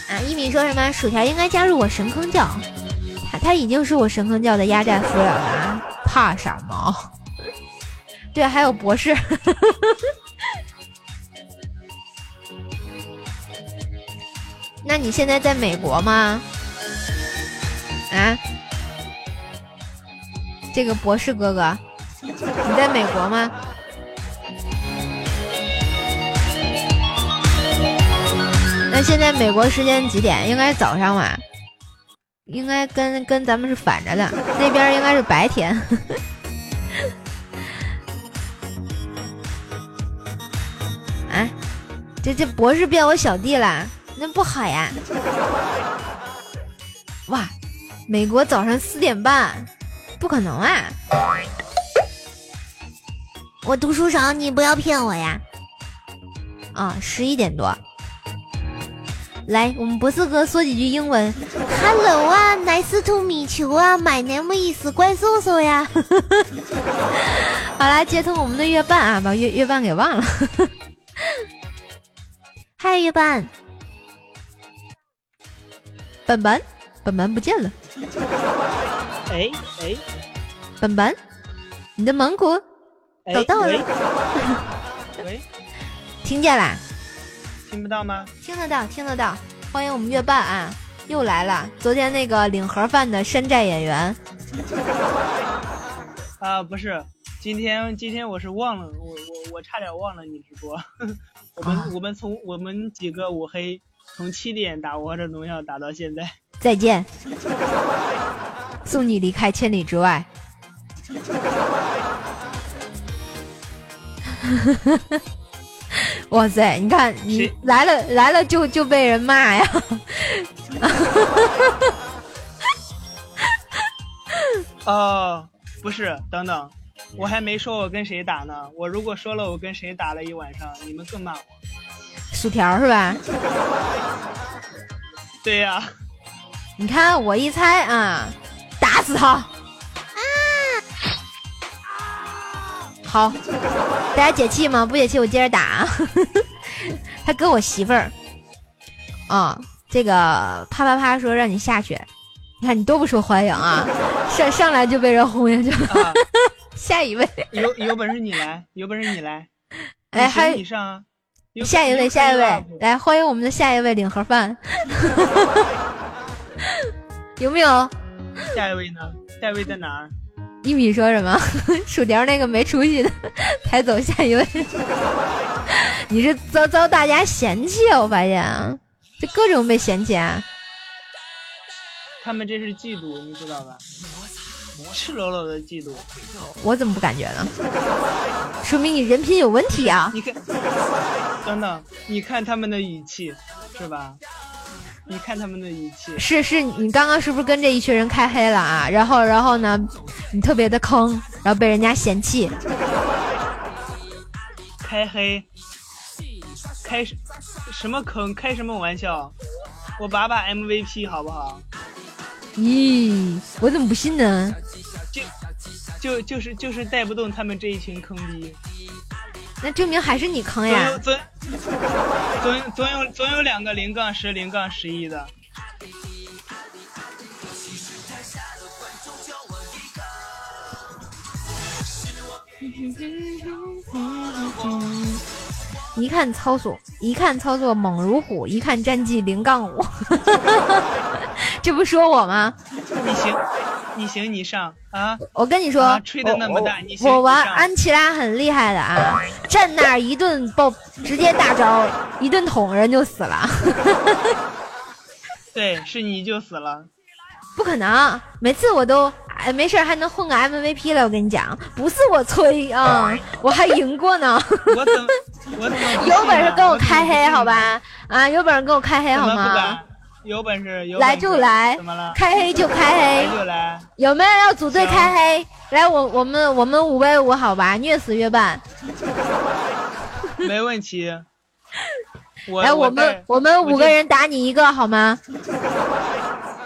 啊，一米说什么？薯条应该加入我神坑教，他他已经是我神坑教的压寨夫人了，怕什么？对，还有博士。那你现在在美国吗？啊？这个博士哥哥，你在美国吗？那现在美国时间几点？应该早上吧？应该跟跟咱们是反着的，那边应该是白天。这这博士变我小弟了，那不好呀！哇，美国早上四点半，不可能啊！我读书少，你不要骗我呀！啊，十一点多。来，我们博士哥说几句英文。Hello 啊，Nice to meet you 啊，My name is 怪兽兽呀。好啦，接通我们的月半啊，把月月半给忘了。嗨，月半。本本，本本不见了。哎哎，本本，你的蒙古找到了。喂，听见啦？听不到吗？听得到，听得到。欢迎我们月半啊，又来了。昨天那个领盒饭的山寨演员。啊，不是，今天今天我是忘了，我我我差点忘了你直播。我们、啊我们从我们几个五黑从七点打王者荣耀打到现在。再见，送你离开千里之外。哇塞！你看你来了来了就就被人骂呀！哦，不是，等等，我还没说我跟谁打呢。我如果说了我跟谁打了一晚上，你们更骂我。薯条是吧？对呀、你看我一猜啊，打死他！啊！好，大家解气吗？不解气我接着打啊。他跟我媳妇儿啊，这个啪啪啪说让你下去，你看你多不受欢迎啊，上上来就被人轰下去了。啊，下一位，有有本事你来，有本事你来。哎，还你上啊！下一位，下一位来欢迎我们的下一位领盒饭，有没有？下一位呢？下一位在哪儿？一米说什么？薯条那个没出息的，抬走下一位。你是遭遭大家嫌弃啊！我发现啊，这各种被嫌弃啊。他们这是嫉妒，你知道吧？赤裸裸的嫉妒。我怎么不感觉呢？说明你人品有问题啊！你看，等等，你看他们的语气，是吧？你看他们的语气，是是，你刚刚是不是跟这一群人开黑了啊？然后然后呢，你特别的坑，然后被人家嫌弃。开黑，开什什么坑？开什么玩笑？我把把 MVP 好不好？咦，我怎么不信呢？就就就是就是带不动他们这一群坑逼。那证明还是你坑总呀有！总总总有总有两个零杠十、零杠十一的。一看操作，一看操作猛如虎，一看战绩零杠五，这不说我吗？你行，你行你上啊！我跟你说，啊吹的那么大我你行我玩安琪拉很厉害的啊，站那儿一顿爆，直接大招一顿捅人就死了。对，是你就死了。不可能，每次我都哎没事儿还能混个 MVP 了。我跟你讲，不是我吹啊，我还赢过呢。我怎么我怎么有本事跟我开黑好？吧？啊，有本事跟我开黑好吗？有本事有来就来怎么了？，开黑就开黑。就来。有没有人要组队开黑？来，我我们我们五 v 五好吧？虐死月半。没问题。来，我们我们五个人打你一个好吗？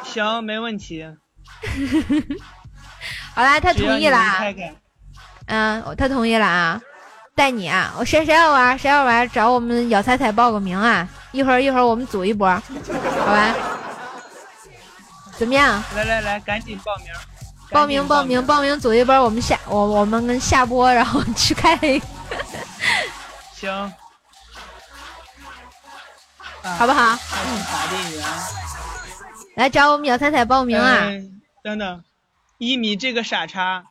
行，没问题。好啦，他同意了啊。开开，嗯，他同意了啊。带你啊！我谁谁要玩谁要玩，找我们咬彩彩报个名啊！一会儿一会儿我们组一波，好吧？怎么样？来来来，赶紧报名。报名报报名报名组一波，我们下我我们跟下播，然后去开黑，行。啊好不好？来找我们咬彩彩报名啊！嗯等等，一米这个傻叉，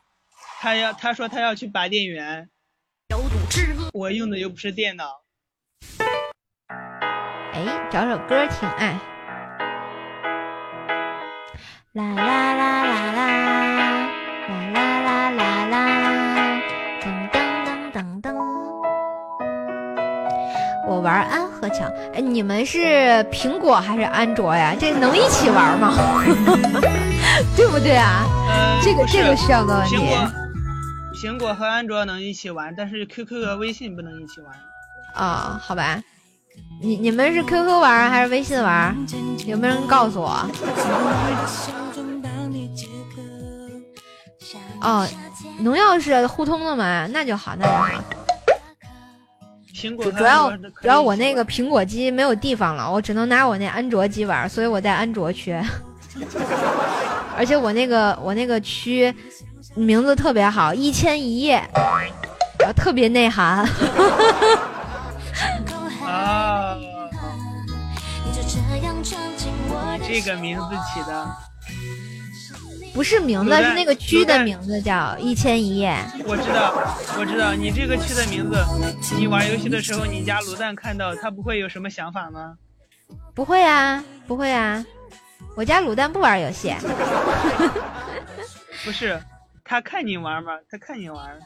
他要他说他要去拔电源，我用的又不是电脑。哎，找首歌听，哎。啦啦啦啦啦，啦我玩安和强，哎，你们是苹果还是安卓呀？这能一起玩吗？对不对啊？呃，这个这个需要个问题苹果，苹果和安卓能一起玩，但是 QQ 和微信不能一起玩。哦，好吧。你你们是 QQ 玩还是微信玩？有没有人告诉我？哦，农药是互通的嘛？那就好，那就好。苹果主主要主要我那个苹果机没有地方了，我只能拿我那安卓机玩，所以我在安卓区。而且我那个我那个区名字特别好，一千一夜，然后特别内涵。啊，这个名字起的，不是名字，是那个区的名字叫一千一夜。我知道，我知道，你这个区的名字，你玩游戏的时候，你家卤蛋看到，他不会有什么想法吗？不会啊，不会啊，我家卤蛋不玩游戏。不是，他看你玩嘛，他看你玩，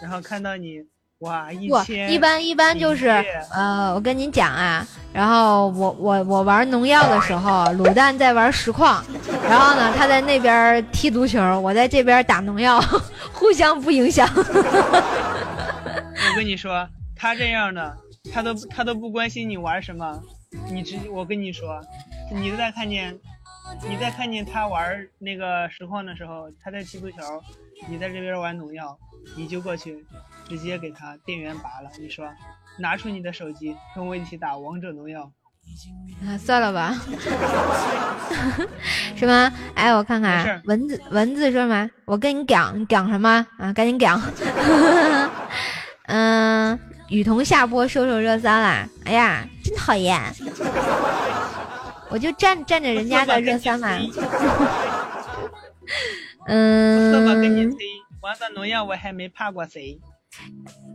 然后看到你，哇，一不，千，一般一般就是呃，我跟你讲啊，然后我我我玩农药的时候，卤蛋在玩实况，然后呢，他在那边踢足球，我在这边打农药，互相不影响。我跟你说，他这样的，他都他都不关心你玩什么，你直我跟你说，你再看见，你再看见他玩那个实况的时候，他在踢足球，你在这边玩农药，你就过去，直接给他电源拔了。你说，拿出你的手机，跟我一起打王者农药。啊，算了吧，什么？哎，我看看文字文字说什么？我跟你讲，你讲什么啊？赶紧讲。嗯，雨桐下播收收热搜啦！哎呀，真讨厌！我就占占着人家的热搜嘛。嗯吹，玩个农药我还没怕过谁。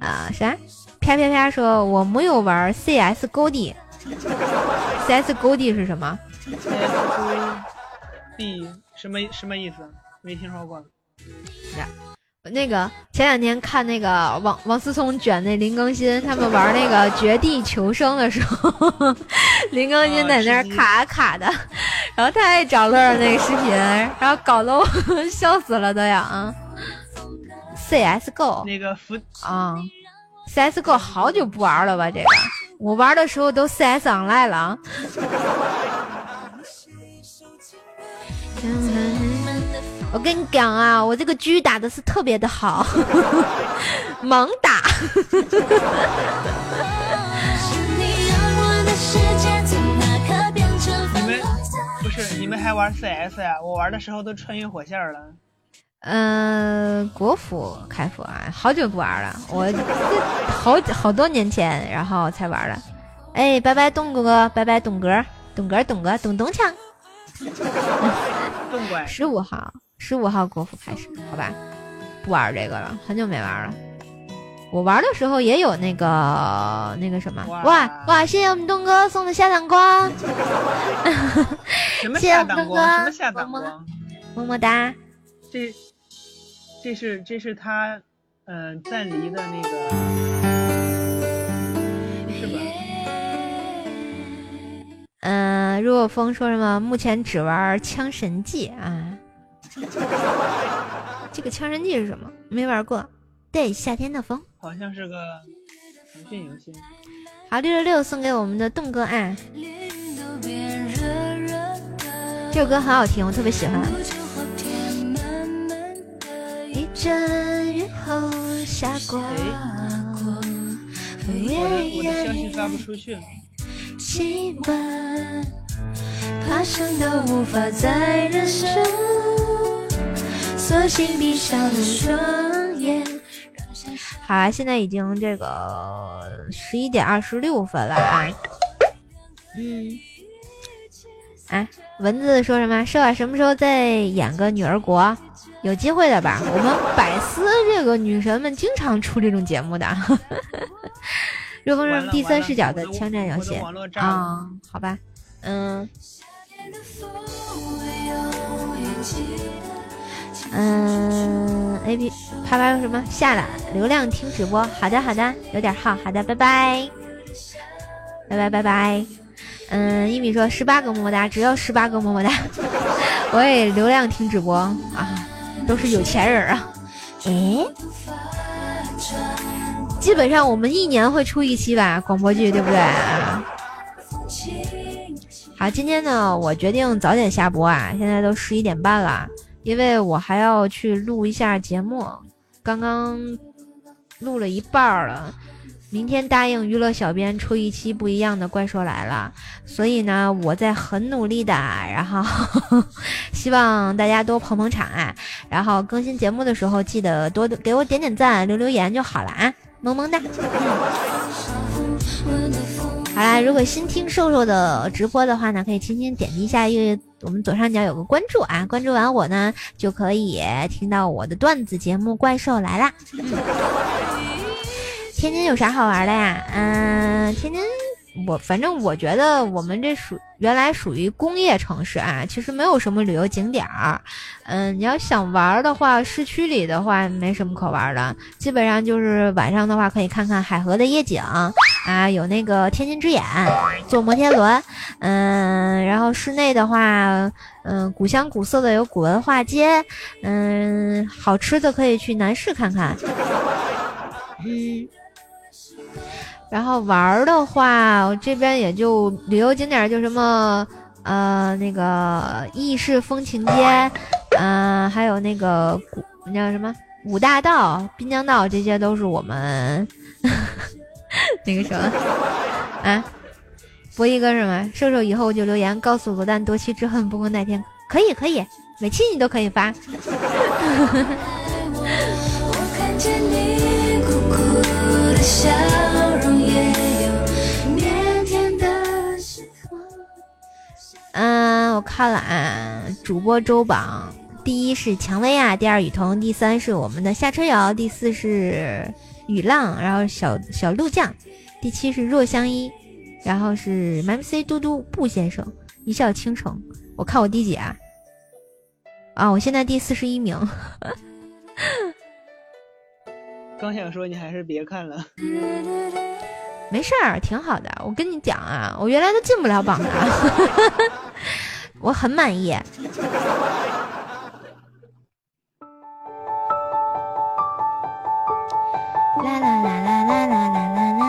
啊啥？啪啪啪说，我没有玩 CS 勾 dcs 勾 d 是什么？D 什么什么意思？没听说过。那个前两天看那个王王思聪卷那林更新他们玩那个绝地求生的时候，林更新在那儿卡卡的，然后他也找乐儿那个视频，然后搞得我 笑死了都要啊。CSGO 那个服啊，CSGO 好久不玩了吧？这个我玩的时候都 CS Online 了啊。我跟你讲啊，我这个狙打的是特别的好，猛打。你们不是你们还玩 CS 呀？我玩的时候都穿越火线了。嗯、国服开服啊，好久不玩了，我这好好多年前，然后才玩的。哎，拜拜东哥，拜拜董哥，董哥董哥董东锵。动拐十五号，十五号国服开始，好吧，不玩这个了，很久没玩了。我玩的时候也有那个那个什么，哇哇！谢谢我们东哥送的下档光，什么谢谢我们东哥，下档光？什么下档光？么么哒。这这是这是他嗯、呃暂离的那个是吧？嗯，如果风说什么？目前只玩《枪神记》啊。这个《枪神记》是什么？没玩过。对，夏天的风。好像是个腾讯游戏。好，六六六送给我们的栋哥啊。这首歌很好听，我特别喜欢。一阵雨后下过，我的我的消息发不出去。习惯，怕伤到无法再忍受，索性闭上了双眼。好啊，现在已经这个十一点二十六分了啊。嗯，哎，蚊子说什么？说啊，什么时候再演个女儿国？有机会的吧？我们百思这个女神们经常出这种节目的。热风是第三视角的枪战游戏啊，好吧，嗯。嗯，A P 啪啪说什么下了流量听直播？好的好的，有点号，好的，拜拜，拜拜拜拜。嗯，一米说十八个么么哒，只要十八个么么哒，我也流量听直播啊，都是有钱人啊。诶，基本上我们一年会出一期吧，广播剧对不对啊？好，今天呢，我决定早点下播啊，现在都十一点半了。因为我还要去录一下节目，刚刚录了一半了，明天答应娱乐小编出一期不一样的怪兽来了，所以呢，我在很努力的，然后 希望大家多捧捧场啊，然后更新节目的时候记得多给我点点赞、留留言就好了啊，萌萌哒。好啦，如果新听瘦瘦的直播的话呢，可以轻轻点击一下，因为我们左上角有个关注啊，关注完我呢，就可以听到我的段子节目《怪兽来啦》。天津有啥好玩的呀？嗯，天津。我反正我觉得我们这属原来属于工业城市啊，其实没有什么旅游景点儿。嗯，你要想玩的话，市区里的话没什么可玩的，基本上就是晚上的话可以看看海河的夜景啊，有那个天津之眼，坐摩天轮。嗯，然后室内的话，嗯，古香古色的有古文化街。嗯，好吃的可以去南市看看。嗯。然后玩的话，我这边也就旅游景点就什么，呃，那个意式风情街，嗯，还有那个古那叫什么五大道、滨江道，这些都是我们 那个什么啊。博一哥什么瘦瘦以后就留言告诉罗丹夺妻之恨不共戴天，可以可以，每期你都可以发。嗯，我看了啊，主播周榜，第一是蔷薇啊，第二雨桐，第三是我们的夏春瑶，第四是雨浪，然后小小鹿酱，第七是若相依，然后是 MC 嘟嘟布先生，一笑倾城。我看我第几啊？啊，我现在第四十一名。刚想说你还是别看了，没事儿，挺好的。我跟你讲啊，我原来都进不了榜的，我很满意。啦啦啦啦啦啦啦啦啦，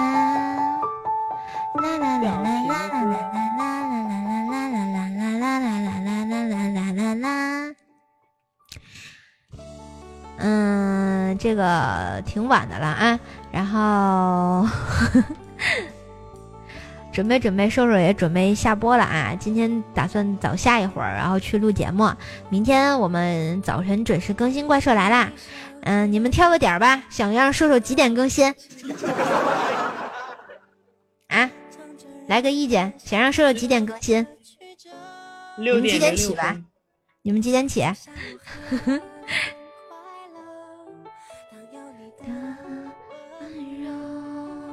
啦啦啦啦啦啦啦啦啦啦啦啦啦啦啦啦啦啦啦。嗯，这个挺晚的了啊，然后准备准备，瘦瘦也准备下播了啊。今天打算早下一会儿，然后去录节目。明天我们早晨准时更新《怪兽来啦》。嗯，你们挑个点儿吧，想让瘦瘦几点更新？啊，来个意见，想让瘦瘦几点更新？六点几点起吧？你们几点起？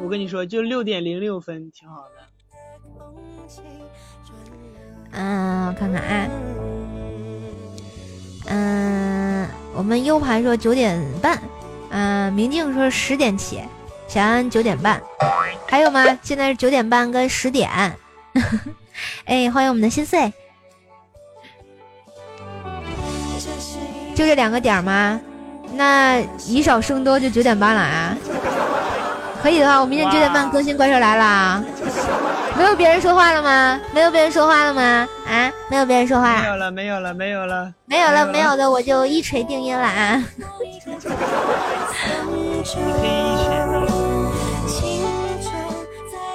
我跟你说，就六点零六分，挺好的。嗯，我看看啊，嗯，我们 U 盘说九点半，嗯，明镜说十点起，小安九点半，还有吗？现在是九点半跟十点。哎，欢迎我们的心碎，就这两个点吗？那以少胜多，就九点半了啊。可以的话，我明天九点半更新《怪兽来了》。没有别人说话了吗？没有别人说话了吗？啊，没有别人说话。没有了，没有了，没有了，没有了，没有的，我就一锤定音了啊。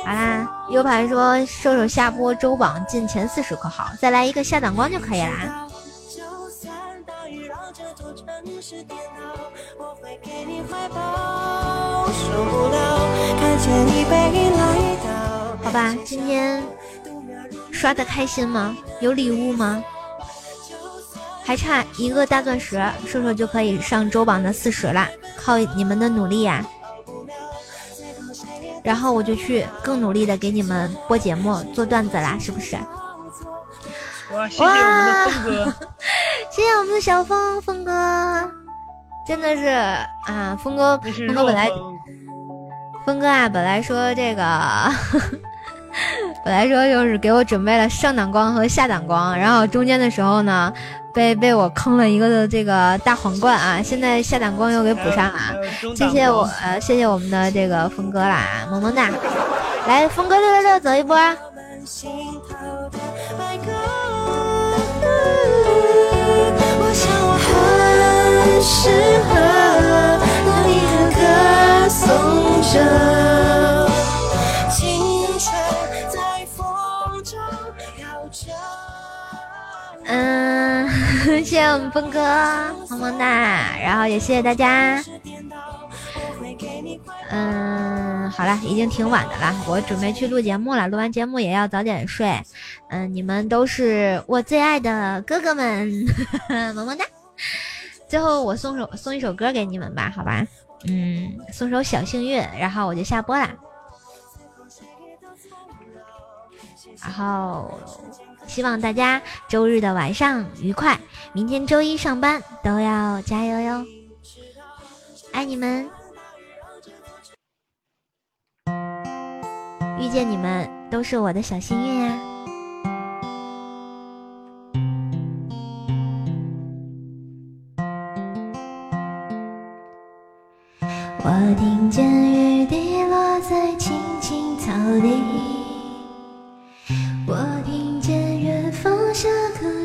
好啦，U 盘说射手下播周榜进前四十可好？再来一个下档光就可以啦。城市颠倒，我会给你怀抱好吧，今天刷的开心吗？有礼物吗？还差一个大钻石，瘦瘦就可以上周榜的四十啦，靠你们的努力呀！然后我就去更努力的给你们播节目、做段子啦，是不是？哇，谢谢我们的峰哥，谢谢我们的小峰峰哥，真的是啊，峰哥，峰哥本来，峰。哥啊，本来说这个。本来说就是给我准备了上档光和下档光，然后中间的时候呢，被被我坑了一个的这个大皇冠啊，现在下档光又给补上了，谢谢我呃谢谢我们的这个峰哥啦，萌萌哒，来峰哥六六六走一波。嗯，谢谢我们峰哥，萌萌哒，然后也谢谢大家。嗯，好了，已经挺晚的了，我准备去录节目了，录完节目也要早点睡。嗯，你们都是我最爱的哥哥们，萌萌哒。最后我送首送一首歌给你们吧，好吧？嗯，送首小幸运，然后我就下播啦。然后。希望大家周日的晚上愉快，明天周一上班都要加油哟！爱你们，遇见你们都是我的小幸运呀！我听见雨滴落在青青草地，我听。见远方下课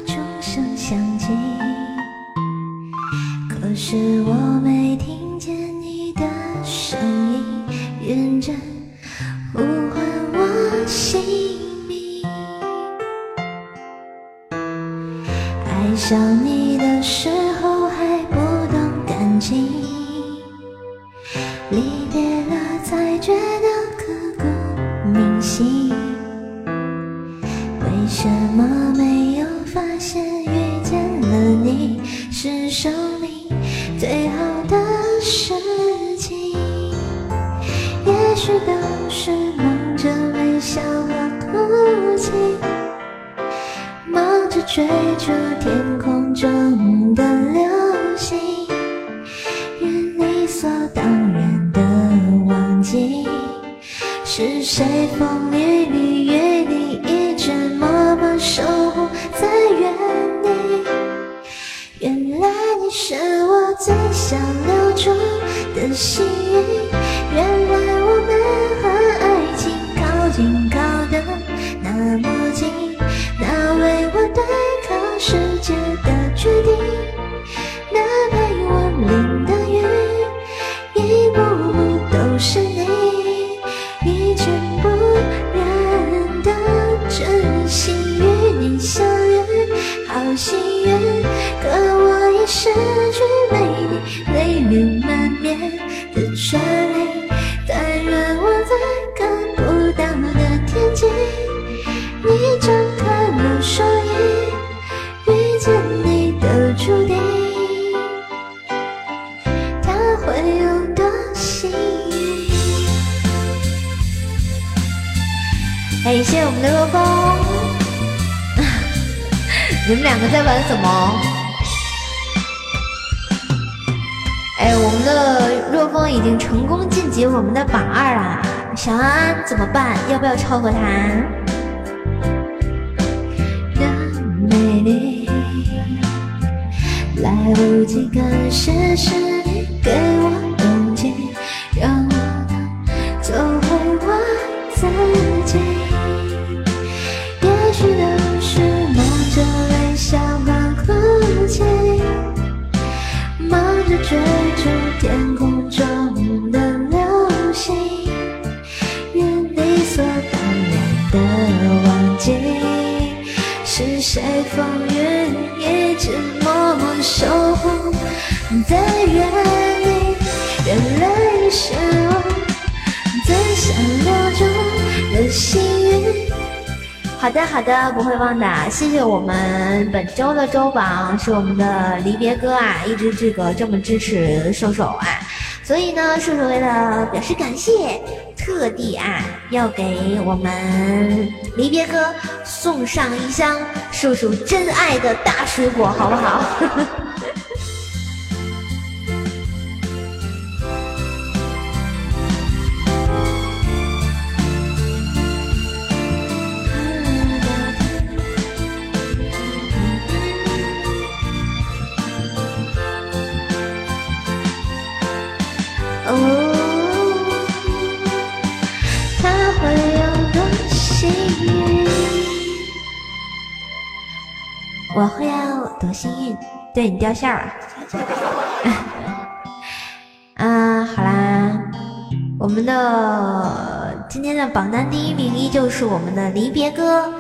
谢谢我们本周的周榜是我们的离别哥啊，一直这个这么支持瘦瘦啊，所以呢，瘦瘦为了表示感谢，特地啊要给我们离别哥送上一箱叔叔真爱的大水果，好不好？你掉线了。啊，好啦，我们的今天的榜单第一名依旧是我们的离别歌，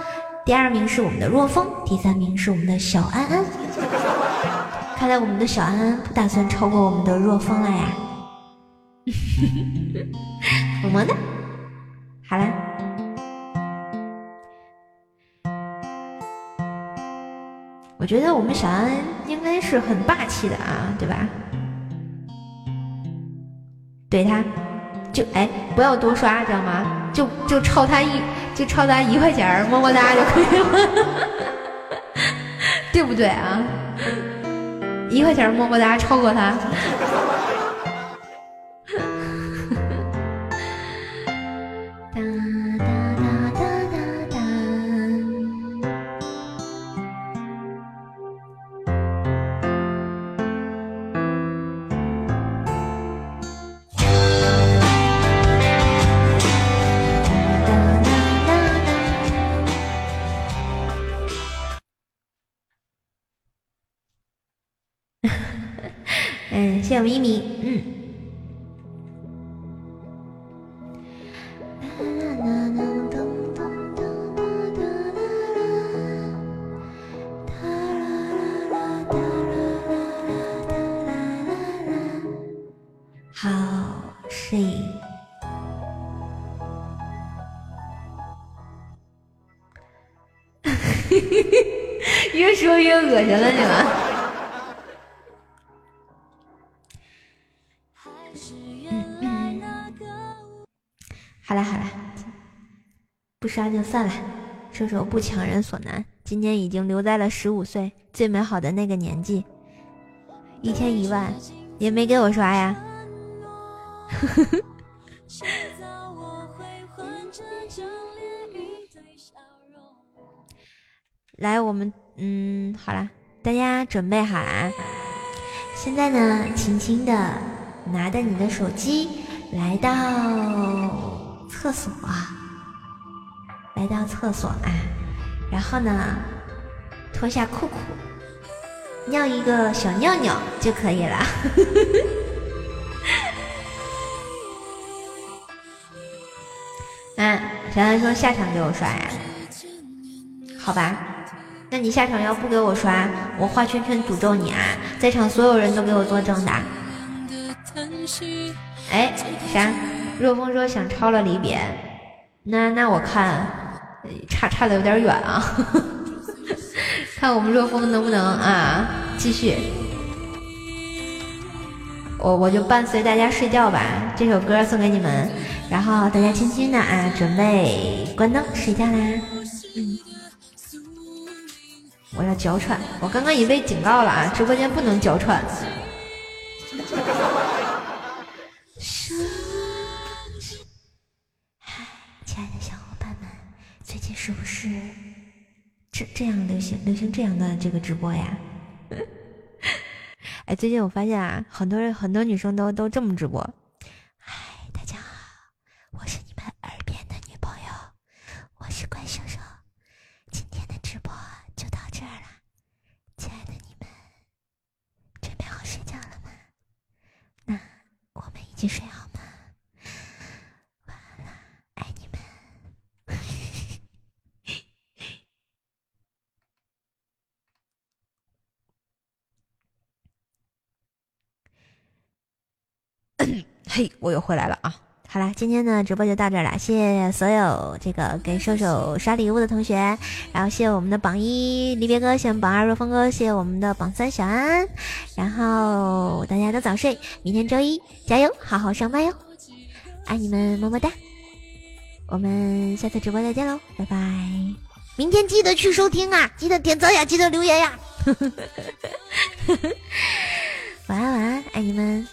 第二名是我们的若风，第三名是我们的小安安。看来我们的小安安不打算超过我们的若风了呀。么么哒，我觉得我们小安应该是很霸气的啊，对吧？怼他，就哎，不要多刷，知道吗？就就超他一，就超他一块钱，么么哒就可以了，对不对啊？一块钱么么哒超过他。小咪咪不刷就算了。射手不强人所难，今年已经留在了十五岁最美好的那个年纪。一天一万，也没给我刷呀。来，我们嗯，好了，大家准备好啊。现在呢，轻轻的拿着你的手机，来到厕所，来到厕所啊，然后呢，脱下裤裤，尿一个小尿尿就可以了。嗯，小安说下场给我刷呀，好吧，那你下场要不给我刷，我画圈圈诅咒你啊！在场所有人都给我作证的。哎，啥？若风说想超了离别，那那我看差差的有点远啊，看我们若风能不能啊继续。我我就伴随大家睡觉吧，这首歌送给你们，然后大家轻轻的啊，准备关灯睡觉啦。嗯，我要娇喘，我刚刚已被警告了啊，直播间不能娇喘。是这这样流行流行这样的这个直播呀？哎，最近我发现啊，很多人很多女生都都这么直播。嗨，大家好，我是你们耳边的女朋友，我是怪兽兽。今天的直播就到这儿了，亲爱的你们，准备好睡觉了吗？那我们一起睡好吗？晚安了，爱你们。嘿，我又回来了啊！好啦，今天的直播就到这儿了，谢谢所有这个给射手刷礼物的同学，然后谢谢我们的榜一离别哥，谢谢榜二若风哥，谢谢我们的榜三小安，然后大家都早睡，明天周一加油，好好上班哟，爱你们，么么哒！我们下次直播再见喽，拜拜！明天记得去收听啊，记得点赞呀，记得留言呀！晚安晚安，爱你们。